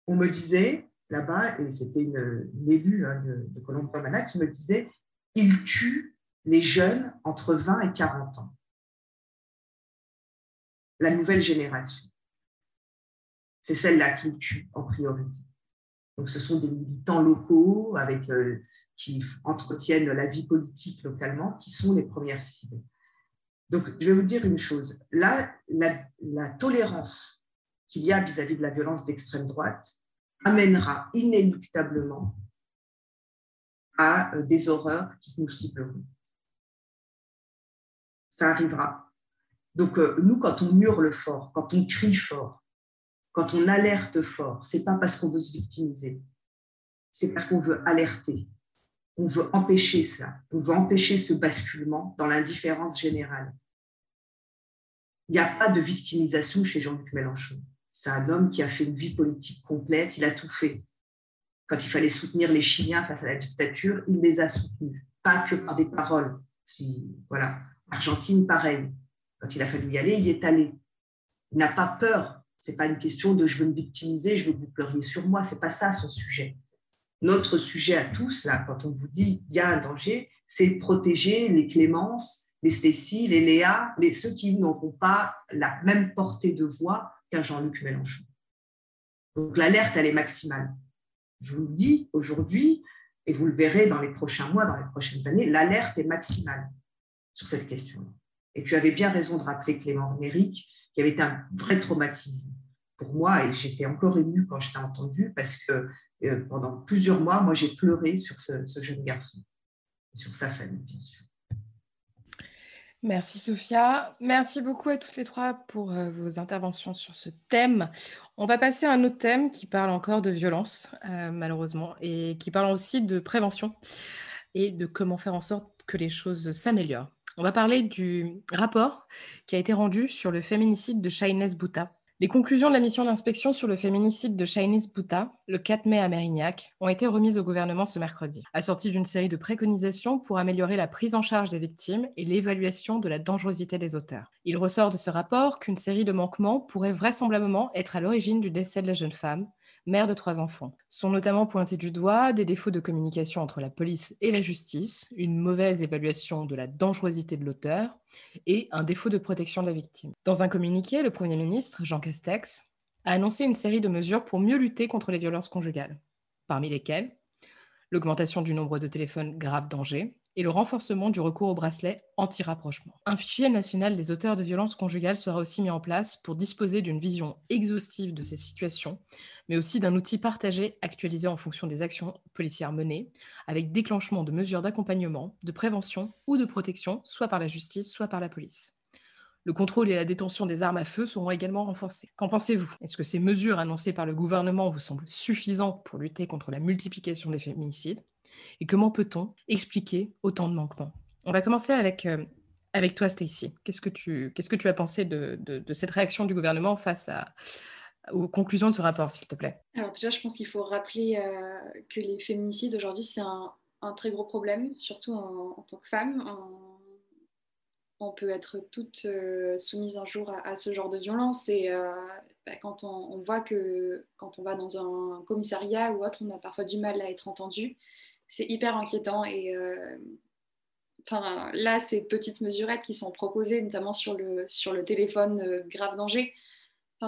On me disait là-bas, et c'était une, élue hein, de, de Colombe qui me disait, il tue les jeunes entre 20 et 40 ans. La nouvelle génération. C'est celle-là qu'il tue en priorité. Donc, ce sont des militants locaux avec, euh, qui entretiennent la vie politique localement qui sont les premières cibles. Donc, je vais vous dire une chose. Là, la, tolérance qu'il y a vis-à-vis de la violence d'extrême droite amènera inéluctablement à euh, des horreurs qui nous cibleront. Ça arrivera. Donc, euh, nous, quand on hurle fort, quand on crie fort, quand on alerte fort, c'est pas parce qu'on veut se victimiser, c'est parce qu'on veut alerter. On veut empêcher ça. On veut empêcher ce basculement dans l'indifférence générale. Il n'y a pas de victimisation chez Jean-Luc Mélenchon. C'est un homme qui a fait une vie politique complète, il a tout fait. Quand il fallait soutenir les Chiliens face à la dictature, il les a soutenus, pas que par des paroles. Si, voilà. Argentine, pareil. Quand il a fallu y aller, il est allé. Il n'a pas peur. Ce n'est pas une question de je veux me victimiser, je veux que vous pleuriez sur moi. Ce n'est pas ça son sujet. Notre sujet à tous, là, quand on vous dit il y a un danger, c'est protéger les Clémences, les Stécie, les Léa, les, ceux qui n'auront pas la même portée de voix qu'un Jean-Luc Mélenchon. Donc l'alerte, elle est maximale. Je vous le dis aujourd'hui, et vous le verrez dans les prochains mois, dans les prochaines années, l'alerte est maximale sur cette question-là. Et tu avais bien raison de rappeler Clément Méric, qui avait été un vrai traumatisme pour moi, et j'étais encore émue quand je t'ai entendu, parce que euh, pendant plusieurs mois, moi, j'ai pleuré sur ce, jeune garçon, sur sa famille, bien sûr. Merci Sophia. Merci beaucoup à toutes les trois pour euh, vos interventions sur ce thème. On va passer à un autre thème qui parle encore de violence, euh, malheureusement, et qui parle aussi de prévention et de comment faire en sorte que les choses s'améliorent. On va parler du rapport qui a été rendu sur le féminicide de Shaines Bouta. Les conclusions de la mission d'inspection sur le féminicide de Shainis Bouta, le 4 mai à Mérignac, ont été remises au gouvernement ce mercredi, assorties d'une série de préconisations pour améliorer la prise en charge des victimes et l'évaluation de la dangerosité des auteurs. Il ressort de ce rapport qu'une série de manquements pourrait vraisemblablement être à l'origine du décès de la jeune femme, mère de trois enfants. Sont notamment pointés du doigt des défauts de communication entre la police et la justice, une mauvaise évaluation de la dangerosité de l'auteur et un défaut de protection de la victime. Dans un communiqué, le Premier ministre, Jean Castex, a annoncé une série de mesures pour mieux lutter contre les violences conjugales, parmi lesquelles l'augmentation du nombre de téléphones grave danger, et le renforcement du recours au bracelet anti-rapprochement. Un fichier national des auteurs de violences conjugales sera aussi mis en place pour disposer d'une vision exhaustive de ces situations, mais aussi d'un outil partagé actualisé en fonction des actions policières menées, avec déclenchement de mesures d'accompagnement, de prévention ou de protection, soit par la justice, soit par la police. Le contrôle et la détention des armes à feu seront également renforcés. Qu'en pensez-vous? Est-ce que ces mesures annoncées par le gouvernement vous semblent suffisantes pour lutter contre la multiplication des féminicides? Et comment peut-on expliquer autant de manquements? On va commencer avec, euh, avec toi, Stacy. Qu'est-ce que tu que tu as pensé de, de, cette réaction du gouvernement face à, aux conclusions de ce rapport, s'il te plaît? Alors déjà, je pense qu'il faut rappeler euh, que les féminicides aujourd'hui, c'est un, très gros problème, surtout en, tant que femme. On peut être toutes euh, soumises un jour à, ce genre de violence. Et bah, quand on, voit que quand on va dans un commissariat ou autre, on a parfois du mal à être entendu c'est hyper inquiétant. Et euh, là, ces petites mesurettes qui sont proposées, notamment sur le, sur le téléphone euh, grave danger,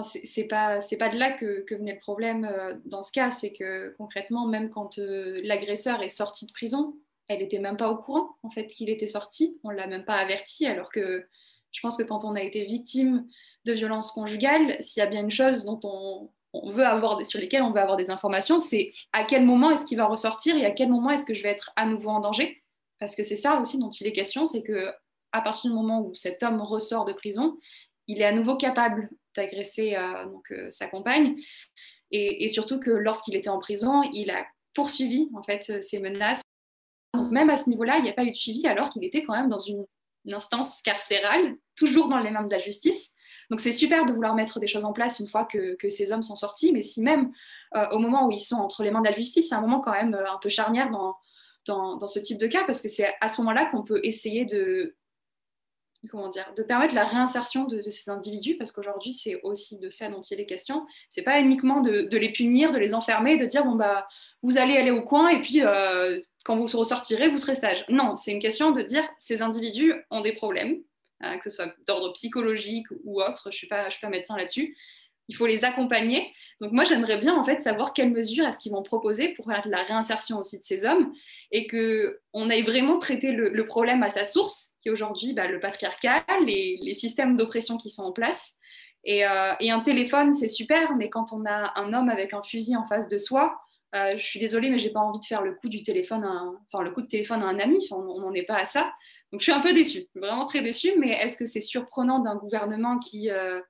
c'est pas, pas de là que, que, venait le problème euh, dans ce cas. C'est que concrètement, même quand l'agresseur est sorti de prison, elle n'était même pas au courant en fait qu'il était sorti. On l'a même pas averti, alors que je pense que quand on a été victime de violences conjugales, s'il y a bien une chose dont on, veut avoir, sur lesquels on veut avoir des informations, c'est à quel moment est-ce qu'il va ressortir et à quel moment est-ce que je vais être à nouveau en danger. Parce que c'est ça aussi dont il est question, c'est que à partir du moment où cet homme ressort de prison, il est à nouveau capable d'agresser euh, euh, sa compagne, et, surtout que lorsqu'il était en prison, il a poursuivi en fait ces menaces. Même à ce niveau-là, il n'y a pas eu de suivi alors qu'il était quand même dans une instance carcérale, toujours dans les mains de la justice. Donc c'est super de vouloir mettre des choses en place une fois que, ces hommes sont sortis, mais si même euh, au moment où ils sont entre les mains de la justice, c'est un moment quand même euh, un peu charnière dans, dans, ce type de cas, parce que c'est à ce moment-là qu'on peut essayer de, comment dire, de permettre la réinsertion de, ces individus, parce qu'aujourd'hui, c'est aussi de ça dont il est question. C'est pas uniquement de, les punir, de les enfermer, de dire, bon, bah, vous allez aller au coin et puis euh, quand vous ressortirez, vous serez sage. Non, c'est une question de dire, ces individus ont des problèmes, hein, que ce soit d'ordre psychologique ou autre, je ne suis, pas, suis pas médecin là-dessus, il faut les accompagner. Donc moi, j'aimerais bien en fait savoir quelles mesures est-ce qu'ils vont proposer pour faire la réinsertion aussi de ces hommes et qu'on aille vraiment traiter le, problème à sa source, qui est aujourd'hui bah, le patriarcat, les, les systèmes d'oppression qui sont en place. Et, euh, et un téléphone, c'est super, mais quand on a un homme avec un fusil en face de soi, euh, je suis désolée, mais j'ai pas envie de faire le coup du téléphone, enfin le coup de téléphone à un ami. on n'en est pas à ça. Donc je suis un peu déçue, vraiment très déçue. Mais est-ce que c'est surprenant d'un gouvernement qui euh,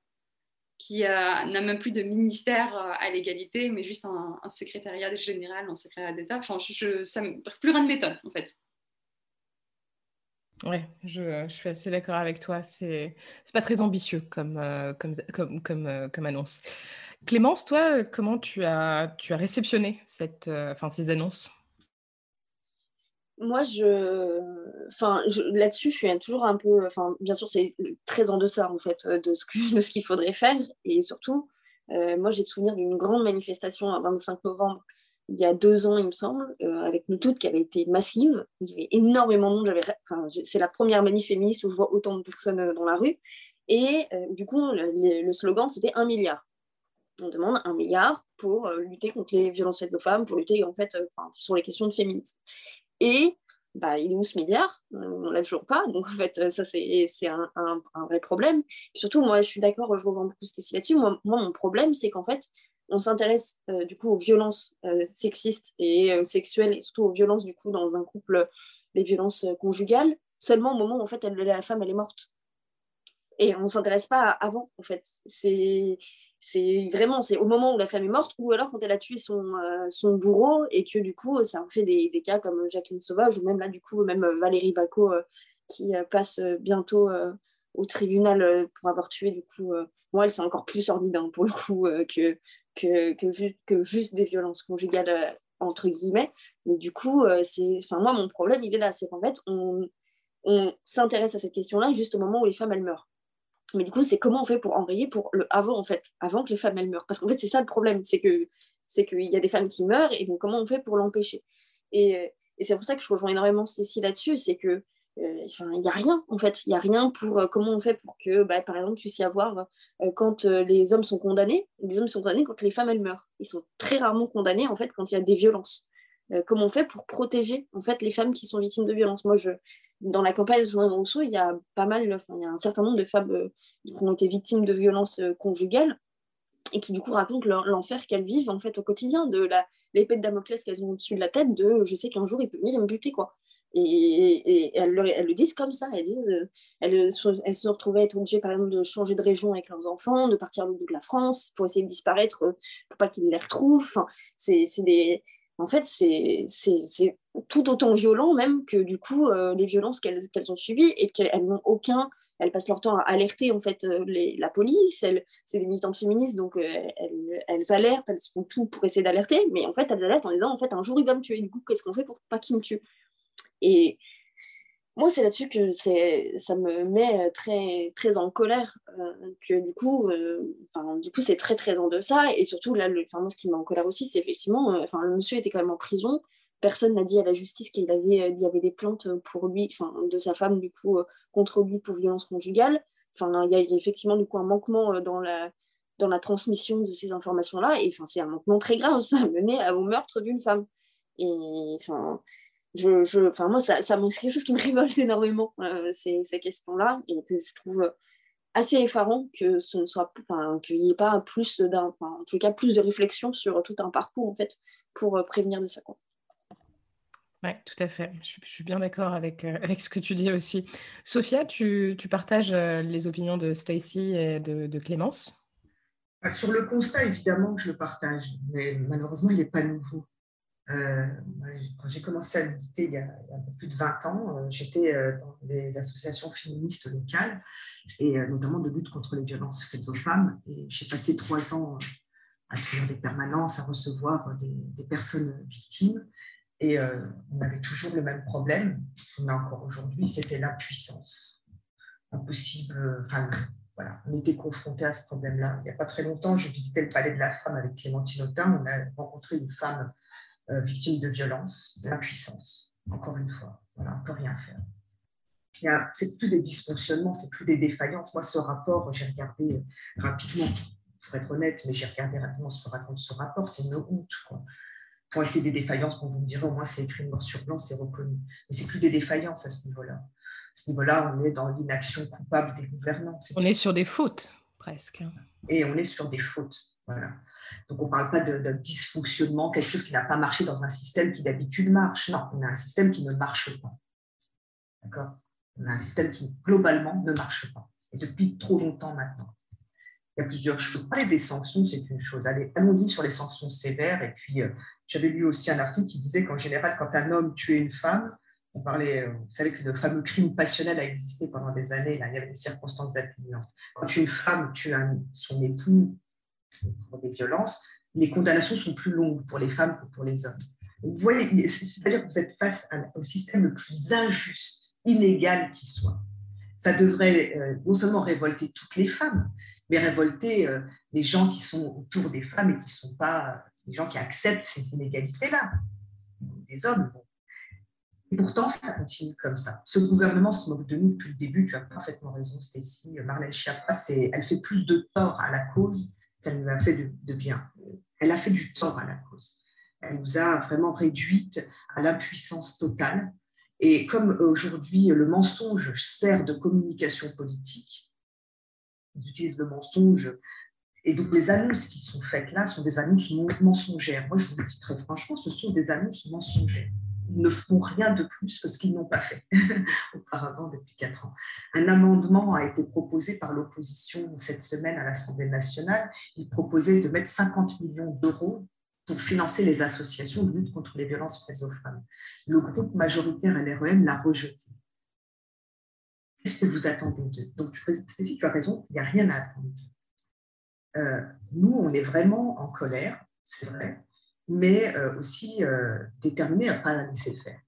qui n'a même plus de ministère euh, à l'égalité, mais juste un, secrétariat général, un secrétariat d'État. Enfin, ça, plus rien ne m'étonne, en fait. Oui, je, suis assez d'accord avec toi. C'est pas très ambitieux comme, euh, comme, comme, comme, euh, comme, annonce. Clémence, toi, comment tu as, tu as réceptionné cette, enfin, ces annonces? Moi, je, enfin, là-dessus, je suis toujours un peu, enfin, bien sûr, c'est très en deçà en fait de ce de ce qu'il faudrait faire, et surtout, euh, moi, j'ai souvenir d'une grande manifestation le 25 novembre il y a deux ans, il me semble, euh, avec nous toutes, qui avait été massive. Il y avait énormément de monde. Enfin, c'est la première manif féministe où je vois autant de personnes euh, dans la rue. Et du coup, le, slogan, c'était un milliard. On demande un milliard pour lutter contre les violences faites aux femmes, pour lutter en fait sur les questions de féminisme. Et bah, il est où ce milliard? On ne l'a toujours pas. Donc, en fait, ça, c'est un, un, vrai problème. surtout, moi, je suis d'accord, je revois beaucoup Stécie là-dessus. Moi, mon problème, c'est qu'en fait, on s'intéresse euh, du coup aux violences euh, sexistes et euh, sexuelles, et surtout aux violences, du coup, dans un couple, les violences conjugales, seulement au moment où, en fait, elle, la femme, elle est morte. Et on ne s'intéresse pas avant, en fait. C'est vraiment c'est au moment où la femme est morte ou alors quand elle a tué son, euh, bourreau et que du coup ça en fait des, cas comme Jacqueline Sauvage ou même là du coup même Valérie Bacot euh, qui euh, passe bientôt au tribunal pour avoir tué du coup moi elle c'est encore plus sordide hein, pour le coup que, que, que, que, juste des violences conjugales entre guillemets. Mais du coup c'est enfin moi mon problème il est là c'est qu'en fait on, on s'intéresse à cette question là juste au moment où les femmes elles meurent mais du coup, c'est comment on fait pour enrayer pour le avant, en fait, avant que les femmes, elles meurent? Parce qu'en fait, c'est ça le problème, c'est que c'est qu'il y a des femmes qui meurent, et donc comment on fait pour l'empêcher? Et, euh, c'est pour ça que je rejoins énormément Stécie là-dessus, c'est que euh, il n'y a rien, en fait. Il n'y a rien pour euh, comment on fait pour que, bah, par exemple, puisse y avoir, quand les hommes sont condamnés, les hommes sont condamnés quand les femmes, elles meurent. Ils sont très rarement condamnés, en fait, quand il y a des violences. Comment on fait pour protéger, en fait, les femmes qui sont victimes de violences Moi, je, dans la campagne de Sandrine Rousseau, il y a pas mal, enfin, il y a un certain nombre de femmes euh, qui ont été victimes de violences euh, conjugales et qui du coup racontent l'enfer qu'elles vivent en fait au quotidien, de l'épée de Damoclès qu'elles ont au-dessus de la tête, de je sais qu'un jour il peut venir et me buter quoi. Et, elles, le disent comme ça, elles disent, euh, elles, se retrouvaient à être obligées par exemple de changer de région avec leurs enfants, de partir au bout de la France pour essayer de disparaître, pour pas qu'ils les retrouvent. Enfin, c'est des en fait, c'est tout autant violent même que du coup euh, les violences qu'elles ont subies et qu'elles n'ont aucun. Elles passent leur temps à alerter en fait euh, la police. C'est des militantes féministes donc euh, elles, alertent, elles font tout pour essayer d'alerter, mais en fait elles alertent en disant en fait un jour il va me tuer. Du coup, qu'est-ce qu'on fait pour pas qu'il me tue? Et moi, c'est là-dessus que ça me met très, très en colère, euh, que du coup, euh, du coup, c'est très, très en deçà. Et surtout, là, le, ce qui met en colère aussi, c'est effectivement, euh, le monsieur était quand même en prison. Personne n'a dit à la justice qu'il avait, il y avait des plaintes pour lui, de sa femme, du coup, contre lui pour violence conjugale. Enfin, il y, a effectivement, du coup, un manquement dans la, dans la transmission de ces informations-là. Et c'est un manquement très grave. Ça a mené au meurtre d'une femme. Et enfin je, je, enfin moi, ça, ça c'est quelque chose qui me révolte énormément, euh, ces, ces questions-là, et que je trouve assez effarant que ce ne soit, enfin, qu'il n'y ait pas plus d'un, en tout cas, plus de réflexion sur tout un parcours, en fait, pour euh, prévenir de ça, quoi. Oui, tout à fait. Je, suis bien d'accord avec, euh, avec ce que tu dis aussi. Sophia, tu, tu partages les opinions de Stacy et de, de Clémence? Bah, Sur le constat, évidemment, je le partage, mais malheureusement, il n'est pas nouveau. Euh, quand j'ai commencé à militer il y, a, un peu plus de 20 ans, euh, j'étais euh, dans des associations féministes locales et notamment de lutte contre les violences faites aux femmes. Et j'ai passé trois ans à tenir des permanences, à recevoir des, personnes victimes. Et on avait toujours le même problème, qu'on a encore aujourd'hui, c'était l'impuissance. impossible. Enfin, voilà, on était confrontés à ce problème-là. Il n'y a pas très longtemps, je visitais le palais de la femme avec Clémentine Autain. On a rencontré une femme euh, victime de violence, d'impuissance, encore une fois. Voilà, on ne peut rien faire. C'est plus des dysfonctionnements, c'est plus des défaillances. Moi, ce rapport, j'ai regardé rapidement, pour être honnête, mais j'ai regardé rapidement ce que raconte ce rapport, c'est une honte. Quoi. Pointer des défaillances, quand vous me direz, au moins c'est écrit noir sur blanc, c'est reconnu. Mais c'est plus des défaillances à ce niveau-là. À ce niveau-là, on est dans l'inaction coupable des gouvernants. on est sur des fautes, presque. Et on est sur des fautes. Voilà. Donc, on ne parle pas de, dysfonctionnement, quelque chose qui n'a pas marché dans un système qui d'habitude marche. Non, on a un système qui ne marche pas. D'accord? On a un système qui, globalement, ne marche pas. Et depuis trop longtemps maintenant. Il y a plusieurs choses. Parler des sanctions, c'est une chose. Allons-y sur les sanctions sévères. Et puis, euh, j'avais lu aussi un article qui disait qu'en général, quand un homme tuait une femme, on parlait, euh, vous savez que le fameux crime passionnel a existé pendant des années, là, il y avait des circonstances atténuantes. Quand une femme tue son époux pour des violences, les condamnations sont plus longues pour les femmes que pour les hommes. Vous voyez, c'est-à-dire que vous êtes face au système le plus injuste, inégal qui soit. Ça devrait euh, non seulement révolter toutes les femmes, mais révolter euh, les gens qui sont autour des femmes et qui ne sont pas les gens qui acceptent ces inégalités-là. Les hommes, Et pourtant, ça continue comme ça. Ce gouvernement se moque de nous depuis le début. Tu as parfaitement raison, Stécie. Marlène Schiappa, elle fait plus de tort à la cause qu'elle nous a fait de, bien. Elle a fait du tort à la cause. Elle nous a vraiment réduite à l'impuissance totale. Et comme aujourd'hui le mensonge sert de communication politique, ils utilisent le mensonge. Et donc les annonces qui sont faites là sont des annonces mensongères. Moi, je vous le dis très franchement, ce sont des annonces mensongères ne font rien de plus que ce qu'ils n'ont pas fait auparavant depuis quatre ans. Un amendement a été proposé par l'opposition cette semaine à l'Assemblée nationale. Il proposait de mettre 50 millions d'euros pour financer les associations de lutte contre les violences faites aux femmes. Le groupe majoritaire LREM l'a rejeté. Qu'est-ce que vous attendez d'eux? Donc, Stécie, tu as raison, il n'y a rien à attendre. Euh, nous, on est vraiment en colère, c'est vrai mais euh, aussi euh, déterminé à ne pas la laisser faire.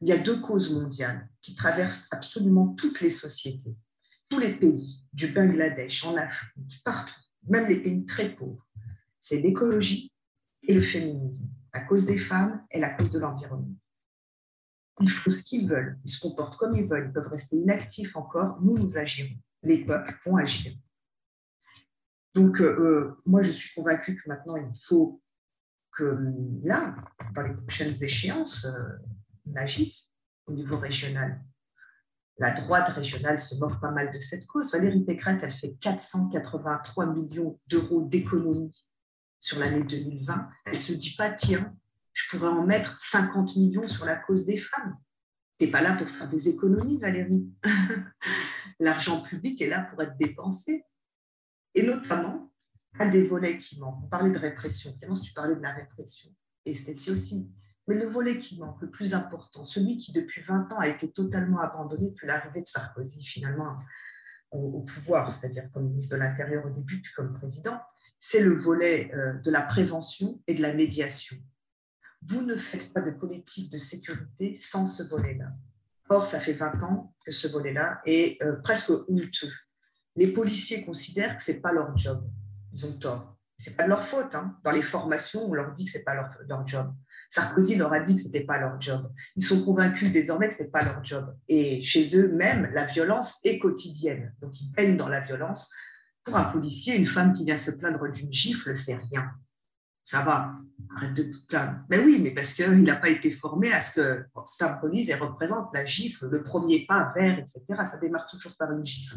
Il y a deux causes mondiales qui traversent absolument toutes les sociétés, tous les pays, du Bangladesh, en Afrique, partout, même les pays très pauvres. C'est l'écologie et le féminisme, la cause des femmes et la cause de l'environnement. Ils font ce qu'ils veulent, ils se comportent comme ils veulent, ils peuvent rester inactifs encore, nous, nous agirons. Les peuples vont agir. Donc, euh, moi, je suis convaincue que maintenant, il faut là, dans les prochaines échéances, euh, on agisse au niveau régional. La droite régionale se moque pas mal de cette cause. Valérie Pécresse, elle fait 483 millions d'euros d'économies sur l'année 2020. Elle ne se dit pas, tiens, je pourrais en mettre 50 millions sur la cause des femmes. Tu n'es pas là pour faire des économies, Valérie. L'argent public est là pour être dépensé. Et notamment, un des volets qui manque. On parlait de répression. Clémence, tu parlais de la répression. Et Stécie aussi. Mais le volet qui manque, le plus important, celui qui depuis 20 ans a été totalement abandonné depuis l'arrivée de Sarkozy finalement au, pouvoir, c'est-à-dire comme ministre de l'Intérieur au début, puis comme président, c'est le volet euh, de la prévention et de la médiation. Vous ne faites pas de politique de sécurité sans ce volet-là. Or, ça fait 20 ans que ce volet-là est euh, presque honteux. Les policiers considèrent que ce n'est pas leur job ils ont tort. Ce n'est pas de leur faute. Hein. Dans les formations, on leur dit que ce n'est pas leur, job. Sarkozy leur a dit que ce n'était pas leur job. Ils sont convaincus désormais que ce n'est pas leur job. Et chez eux même, la violence est quotidienne. Donc ils peignent dans la violence. Pour un policier, une femme qui vient se plaindre d'une gifle, c'est rien. Ça va, arrête de te plaindre. Mais oui, mais parce qu'il n'a pas été formé à ce que symbolise et représente la gifle, le premier pas vers, etc. Ça démarre toujours par une gifle.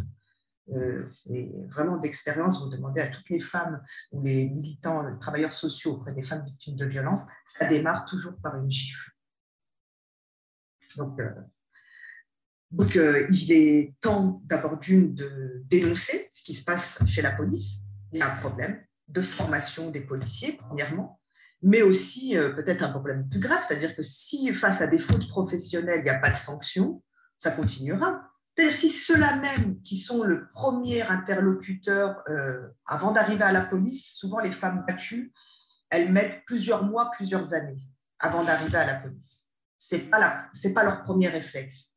Euh, c'est vraiment d'expérience, vous demandez à toutes les femmes ou les militants, les travailleurs sociaux auprès des femmes victimes de violences, ça démarre toujours par une gifle. Donc, euh, euh, il est temps d'abord d'une de dénoncer ce qui se passe chez la police. Il y a un problème de formation des policiers, premièrement, mais aussi peut-être un problème plus grave, c'est-à-dire que si face à des fautes professionnelles, il n'y a pas de sanction, ça continuera si ceux-là même qui sont le premier interlocuteur euh, avant d'arriver à la police, souvent les femmes battues, elles mettent plusieurs mois, plusieurs années avant d'arriver à la police. Ce n'est pas, leur premier réflexe.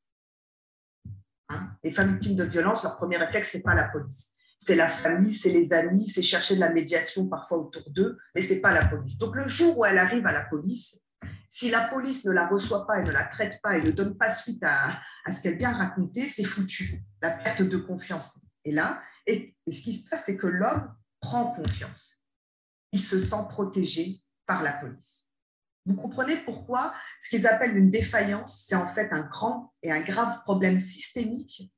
Hein? les femmes victimes de violence, leur premier réflexe, ce n'est pas la police. C'est la famille, c'est les amis, c'est chercher de la médiation parfois autour d'eux, mais ce n'est pas la police. Donc le jour où elle arrive à la police, si la police ne la reçoit pas et ne la traite pas et ne donne pas suite à, ce qu'elle vient raconter, c'est foutu, la perte de confiance. Et là, et, ce qui se passe, c'est que l'homme prend confiance. Il se sent protégé par la police. Vous comprenez pourquoi ce qu'ils appellent une défaillance, c'est en fait un grand et un grave problème systémique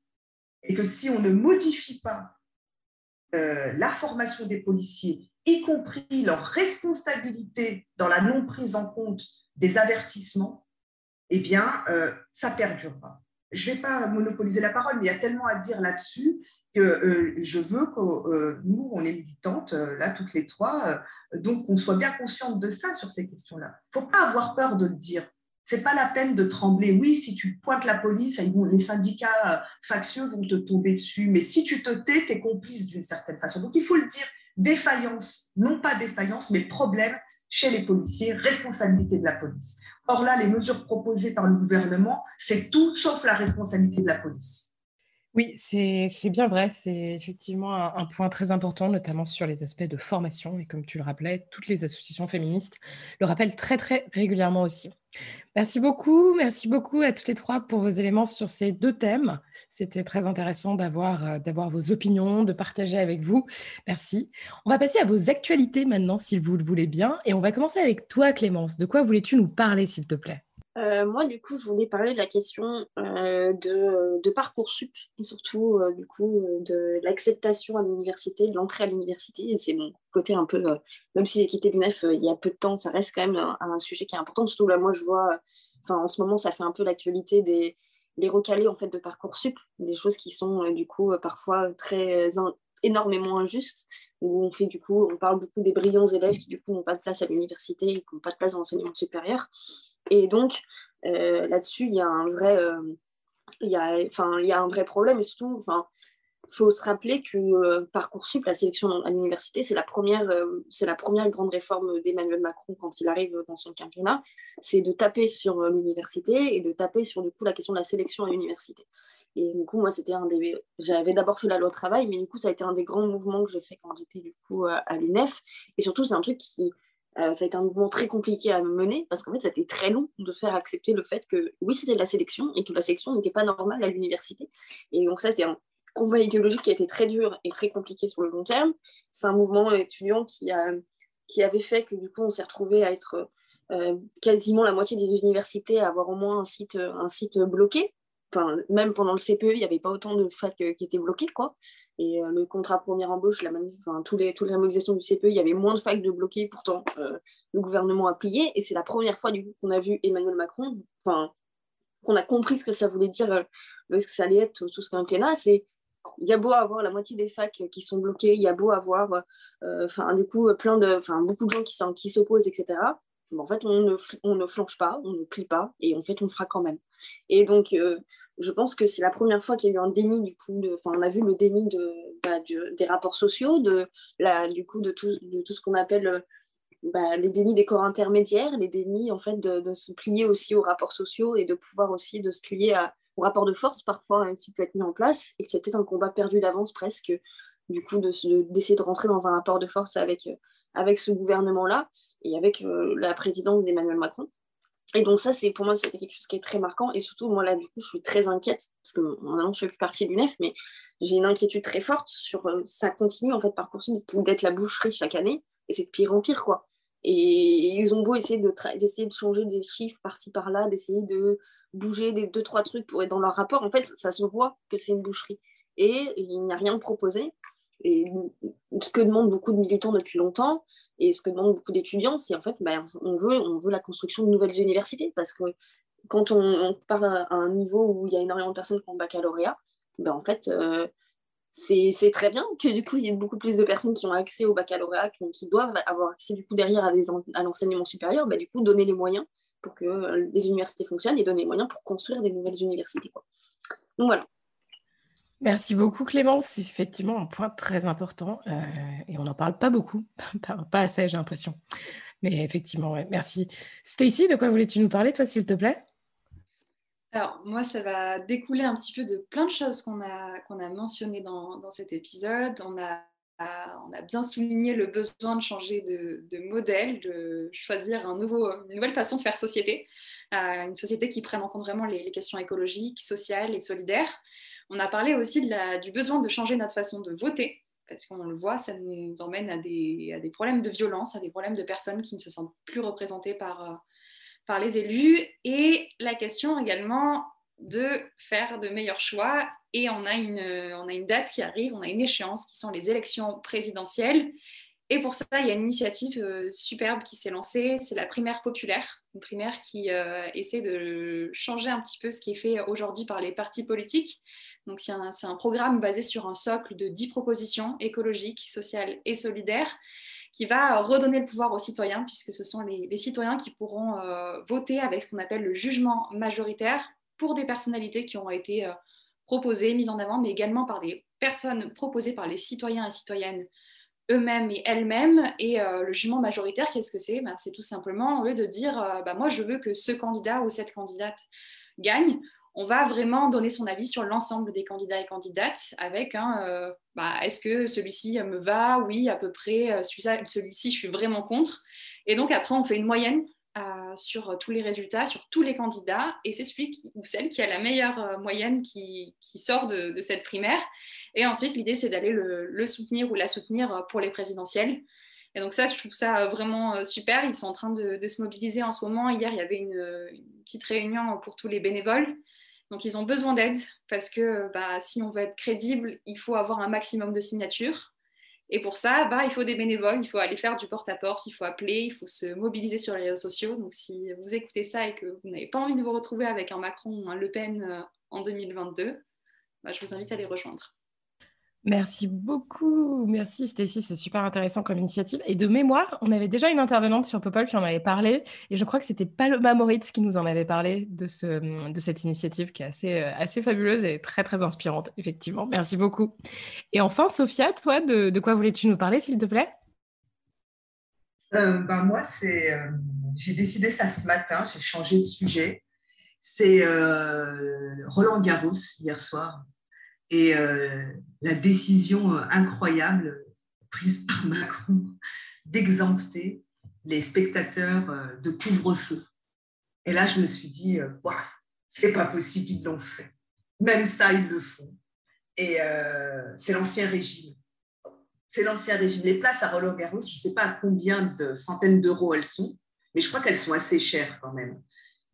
et que si on ne modifie pas euh, la formation des policiers, y compris leur responsabilité dans la non prise en compte des avertissements, eh bien, euh, ça perdurera. Je ne vais pas monopoliser la parole, mais il y a tellement à dire là-dessus que euh, je veux que euh, nous, on est militantes, euh, là, toutes les trois, donc qu'on soit bien consciente de ça sur ces questions-là. Il ne faut pas avoir peur de le dire. Ce n'est pas la peine de trembler. Oui, si tu pointes la police, les syndicats factieux vont te tomber dessus, mais si tu te tais, tu es complice d'une certaine façon. Donc il faut le dire, défaillance, non pas défaillance, mais problème chez les policiers, responsabilité de la police. Or là, les mesures proposées par le gouvernement, c'est tout sauf la responsabilité de la police. Oui, c'est bien vrai. C'est effectivement un, point très important, notamment sur les aspects de formation. Et comme tu le rappelais, toutes les associations féministes le rappellent très, très régulièrement aussi. Merci beaucoup. Merci beaucoup à toutes les trois pour vos éléments sur ces deux thèmes. C'était très intéressant d'avoir euh, vos opinions, de partager avec vous. Merci. On va passer à vos actualités maintenant, si vous le voulez bien. Et on va commencer avec toi, Clémence. De quoi voulais-tu nous parler, s'il te plaît? Euh, moi, du coup, je voulais parler de la question euh, de, de, Parcoursup et surtout, euh, du coup, de l'acceptation à l'université, de l'entrée à l'université. C'est mon côté un peu, même si j'ai quitté l'UNEF il y a peu de temps, ça reste quand même un, sujet qui est important. Surtout là, moi, je vois, enfin, en ce moment, ça fait un peu l'actualité des les recalés en fait de Parcoursup, des choses qui sont du coup parfois très énormément injustes, où on fait du coup, on parle beaucoup des brillants élèves qui du coup n'ont pas de place à l'université qui n'ont pas de place dans l'enseignement supérieur. Et donc euh, là-dessus, il y a un vrai, euh, il il y a un vrai problème et surtout, enfin, faut se rappeler que euh, Parcoursup, la sélection à l'université, c'est la première, c'est la première grande réforme d'Emmanuel Macron quand il arrive dans son quinquennat, c'est de taper sur l'université et de taper sur du coup la question de la sélection à l'université. Et du coup, moi, c'était un des. J'avais d'abord fait la loi travail, mais du coup, ça a été un des grands mouvements que j'ai fait quand j'étais du coup à l'UNEF. Et surtout, c'est un truc qui. Euh, ça a été un mouvement très compliqué à mener parce qu'en fait, ça a été très long de faire accepter le fait que oui, c'était de la sélection et que la sélection n'était pas normale à l'université. Et donc, ça, c'était un combat idéologique qui a été très dur et très compliqué sur le long terme. C'est un mouvement étudiant qui, a, qui avait fait que du coup, on s'est retrouvé à être euh, quasiment la moitié des universités à avoir au moins un site, un site bloqué même pendant le CPE, il n'y avait pas autant de facs qui étaient bloqués, quoi. Et euh, le contrat première embauche, la enfin, tous les, toutes les mobilisations du CPE, il y avait moins de facs de bloqués, pourtant euh, le gouvernement a plié. Et c'est la première fois qu'on a vu Emmanuel Macron, enfin, qu'on a compris ce que ça voulait dire, euh, ce que ça allait être tout ce quinquennat. C'est il y a beau avoir la moitié des facs qui sont bloqués, il y a beau avoir, enfin, du coup, plein de, beaucoup de gens qui, qui s'opposent, etc. Mais en fait, on ne, flanche pas, on ne plie pas, et en fait, on fera quand même. Et donc, je pense que c'est la première fois qu'il y a eu un déni du coup de, on a vu le déni de, bah, des rapports sociaux, de du coup de tout, de ce qu'on appelle euh, bah, les dénis des corps intermédiaires, les dénis en fait de, se plier aussi aux rapports sociaux et de pouvoir aussi de se plier à, aux rapports de force parfois qui peut être mis en place et que c'était un combat perdu d'avance presque du coup d'essayer de, rentrer dans un rapport de force avec, euh, avec ce gouvernement là et avec euh, la présidence d'Emmanuel Macron. Et donc ça, c'est pour moi, c'était quelque chose qui est très marquant. Et surtout, moi, là, du coup, je suis très inquiète, parce que maintenant, je fais plus partie du NEF, mais j'ai une inquiétude très forte sur euh, ça continue, en fait, Parcoursup d'être la boucherie chaque année, et c'est de pire en pire, quoi. Et ils ont beau essayer de, d'essayer de changer des chiffres par-ci, par-là, d'essayer de bouger des deux, trois trucs pour être dans leur rapport. En fait, ça se voit que c'est une boucherie. Et il n'y a rien de proposé. Et ce que demandent beaucoup de militants depuis longtemps, et ce que demandent beaucoup d'étudiants, c'est en fait, ben, on, veut, on veut la construction de nouvelles universités parce que quand on, part à un niveau où il y a énormément de personnes qui ont baccalauréat, ben, en fait, euh, c'est très bien que du coup, il y ait beaucoup plus de personnes qui ont accès au baccalauréat, qui, doivent avoir accès du coup derrière à, à l'enseignement supérieur, ben, du coup, donner les moyens pour que les universités fonctionnent et donner les moyens pour construire des nouvelles universités. Quoi. Donc voilà. Merci beaucoup Clémence, c'est effectivement un point très important euh, et on n'en parle pas beaucoup, pas, assez j'ai l'impression. Mais effectivement, merci. Stacy, de quoi voulais-tu nous parler toi s'il te plaît? Alors, moi, ça va découler un petit peu de plein de choses qu'on a, qu'on a mentionnées dans, dans cet épisode. On a on a bien souligné le besoin de changer de, modèle, de choisir une nouvelle façon de faire société, euh, une société qui prenne en compte vraiment les, questions écologiques, sociales et solidaires. On a parlé aussi du besoin de changer notre façon de voter, parce qu'on le voit, ça nous emmène à des, problèmes de violence, à des problèmes de personnes qui ne se sentent plus représentées par les élus, et la question également de faire de meilleurs choix et on a, une, on a une date qui arrive, on a une échéance qui sont les élections présidentielles. Et pour ça, il y a une initiative euh, superbe qui s'est lancée, c'est la primaire populaire, une primaire qui euh, essaie de changer un petit peu ce qui est fait aujourd'hui par les partis politiques. Donc c'est un, programme basé sur un socle de 10 propositions écologiques, sociales et solidaires qui va redonner le pouvoir aux citoyens, puisque ce sont les, citoyens qui pourront euh, voter avec ce qu'on appelle le jugement majoritaire pour des personnalités qui ont été proposées, mises en avant, mais également par des personnes proposées par les citoyens et citoyennes eux-mêmes et elles-mêmes. Et euh, le jugement majoritaire, qu'est-ce que c'est? Ben, C'est tout simplement, au lieu de dire, euh, ben, moi je veux que ce candidat ou cette candidate gagne, on va vraiment donner son avis sur l'ensemble des candidats et candidates avec un euh, ben, est-ce que celui-ci me va? Oui, à peu près. Celui-ci, je suis vraiment contre. Et donc après, on fait une moyenne sur tous les résultats, sur tous les candidats, et c'est celui ou celle qui a la meilleure euh, moyenne qui, sort de, cette primaire. Et ensuite, l'idée, c'est d'aller le, soutenir ou la soutenir pour les présidentielles. Et donc ça, je trouve ça vraiment euh, super. Ils sont en train de, se mobiliser en ce moment. Hier, il y avait une, petite réunion pour tous les bénévoles. Donc ils ont besoin d'aide parce que bah, si on veut être crédible, il faut avoir un maximum de signatures. Et pour ça, bah, il faut des bénévoles, il faut aller faire du porte-à-porte, il faut appeler, il faut se mobiliser sur les réseaux sociaux. Donc si vous écoutez ça et que vous n'avez pas envie de vous retrouver avec un Macron ou un Le Pen euh, en 2022, bah, je vous invite à les rejoindre. Merci beaucoup. Merci Stécie, c'est super intéressant comme initiative. Et de mémoire, on avait déjà une intervenante sur Popol qui en avait parlé. Et je crois que c'était Paloma Moritz qui nous en avait parlé de, ce, de cette initiative qui est assez, euh, assez fabuleuse et très, très inspirante, effectivement. Merci beaucoup. Et enfin, Sophia, toi, de, quoi voulais-tu nous parler, s'il te plaît? Euh, ben Moi, c'est, euh, j'ai décidé ça ce matin, j'ai changé de sujet. C'est Roland Garros hier soir et euh, la décision euh, incroyable prise par Macron d'exempter les spectateurs euh, de couvre-feu. Et là, je me suis dit, c'est pas possible, ils l'ont fait. Même ça, ils le font. Et c'est l'ancien régime. C'est l'ancien régime. Les places à Roland Garros, je ne sais pas à combien de centaines d'euros elles sont, mais je crois qu'elles sont assez chères quand même.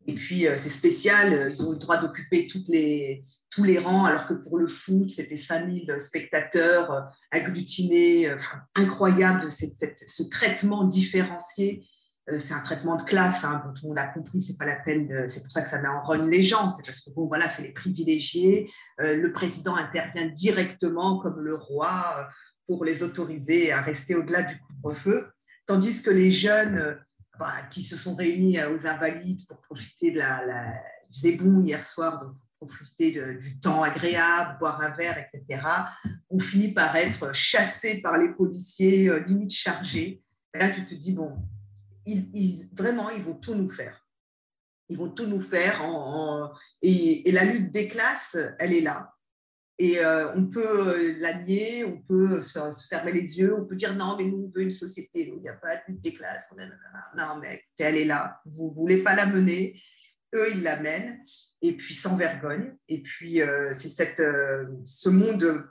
Et puis, c'est spécial, ils ont le droit d'occuper toutes les, tous les rangs, alors que pour le foot, c'était 5000 spectateurs euh, agglutinés. Euh, incroyable ce traitement différencié. Euh, c'est un traitement de classe, hein, tout le monde a compris, c'est pas la peine, c'est pour ça que ça met en rogne les gens, c'est parce que bon, voilà, c'est les privilégiés. le président intervient directement comme le roi pour les autoriser à rester au-delà du couvre-feu, tandis que les jeunes bah, qui se sont réunis aux Invalides pour profiter de la, la du zéboun hier soir, donc profiter du temps agréable, boire un verre, etc., on finit par être chassé par les policiers, euh, limite chargés. Et là, tu te dis, bon, ils, vraiment, ils vont tout nous faire. Ils vont tout nous faire. et, la lutte des classes, elle est là. Et euh, on peut euh, la nier, on peut se, fermer les yeux, on peut dire non, mais nous, on veut une société il n'y a pas de lutte des classes. Non, mais elle est là. Vous ne voulez pas la mener eux, ils l'amènent, et puis sans vergogne. Et puis, euh, c'est euh, ce monde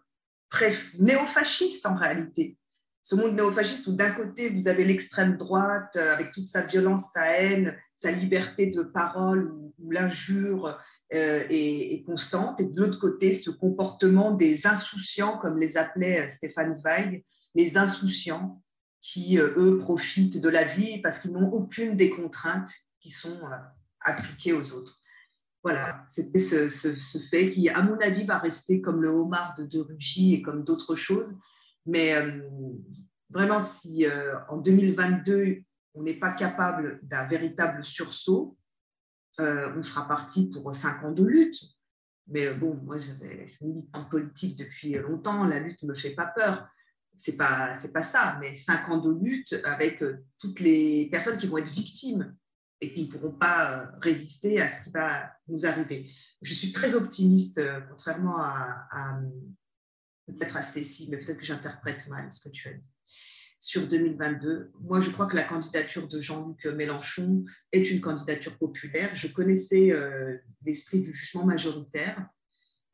néofasciste en réalité. Ce monde néofasciste où d'un côté, vous avez l'extrême droite euh, avec toute sa violence, sa haine, sa liberté de parole où, l'injure est, constante, et de l'autre côté, ce comportement des insouciants, comme les appelait Stéphane Zweig, les insouciants qui, eux, profitent de la vie parce qu'ils n'ont aucune des contraintes qui sont appliquer aux autres. Voilà, c'était ce, fait qui, à mon avis, va rester comme le homard de, de Rugy et comme d'autres choses. Mais euh, vraiment, si euh, en 2022, on n'est pas capable d'un véritable sursaut, euh, on sera parti pour cinq ans de lutte. Mais bon, moi, je milite en politique depuis longtemps, la lutte ne me fait pas peur. C'est pas, c'est pas ça, mais cinq ans de lutte avec toutes les personnes qui vont être victimes et qui ne pourront pas résister à ce qui va nous arriver. Je suis très optimiste, contrairement à, à peut-être à Stécie, mais peut-être que j'interprète mal ce que tu as dit sur 2022. Moi, je crois que la candidature de Jean-Luc Mélenchon est une candidature populaire. Je connaissais euh, l'esprit du jugement majoritaire.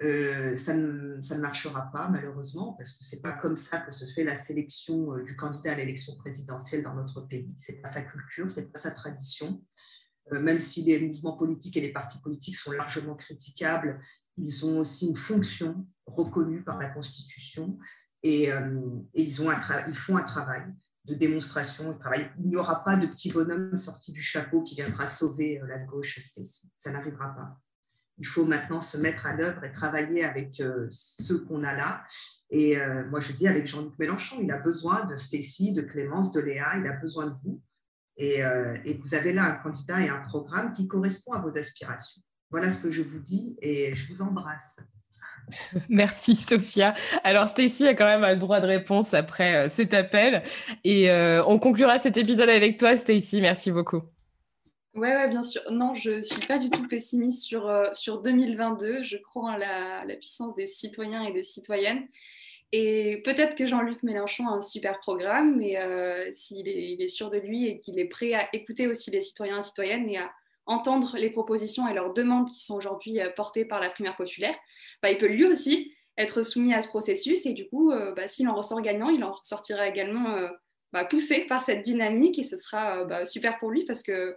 Euh, ça, ne, marchera pas, malheureusement, parce que ce n'est pas comme ça que se fait la sélection euh, du candidat à l'élection présidentielle dans notre pays. Ce n'est pas sa culture, ce n'est pas sa tradition. même si les mouvements politiques et les partis politiques sont largement critiquables, ils ont aussi une fonction reconnue par la Constitution et, euh, ils, ont ils, font un travail de démonstration. Travail. Il n'y aura pas de petit bonhomme sorti du chapeau qui viendra sauver euh, la gauche, Stacy. Ça n'arrivera pas. Il faut maintenant se mettre à l'œuvre et travailler avec euh, ceux qu'on a là. Et moi, je dis avec Jean-Luc Mélenchon, il a besoin de Stacy, de Clémence, de Léa, il a besoin de vous. Et, et, vous avez là un candidat et un programme qui correspond à vos aspirations. Voilà ce que je vous dis et je vous embrasse. Merci Sophia. Alors Stacy a quand même le droit de réponse après euh, cet appel et euh, on conclura cet épisode avec toi Stacy. Merci beaucoup. Ouais, ouais, bien sûr. Non, je ne suis pas du tout pessimiste sur, euh, sur 2022. Je crois en la, puissance des citoyens et des citoyennes. Et peut-être que Jean-Luc Mélenchon a un super programme, mais s'il est, sûr de lui et qu'il est prêt à écouter aussi les citoyens et citoyennes et à entendre les propositions et leurs demandes qui sont aujourd'hui euh, portées par la primaire populaire, bah, il peut lui aussi être soumis à ce processus et du coup, euh, bah, s'il en ressort gagnant, il en ressortira également euh, bah, poussé par cette dynamique et ce sera super pour lui parce que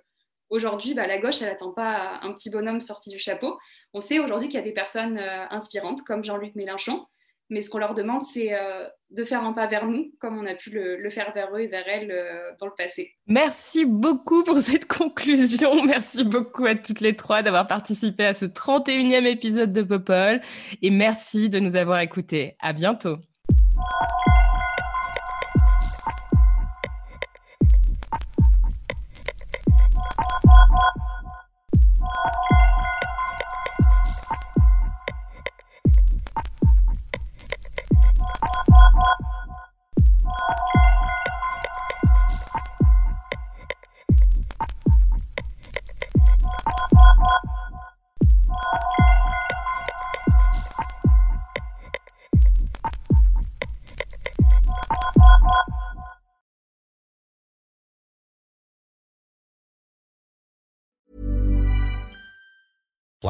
aujourd'hui, la gauche, elle n'attend pas un petit bonhomme sorti du chapeau. On sait aujourd'hui qu'il y a des personnes inspirantes comme Jean-Luc Mélenchon mais ce qu'on leur demande, c'est euh, de faire un pas vers nous, comme on a pu le, faire vers eux et vers elles euh, dans le passé. Merci beaucoup pour cette conclusion. Merci beaucoup à toutes les trois d'avoir participé à ce 31e épisode de Popol. Et merci de nous avoir écoutés. À bientôt.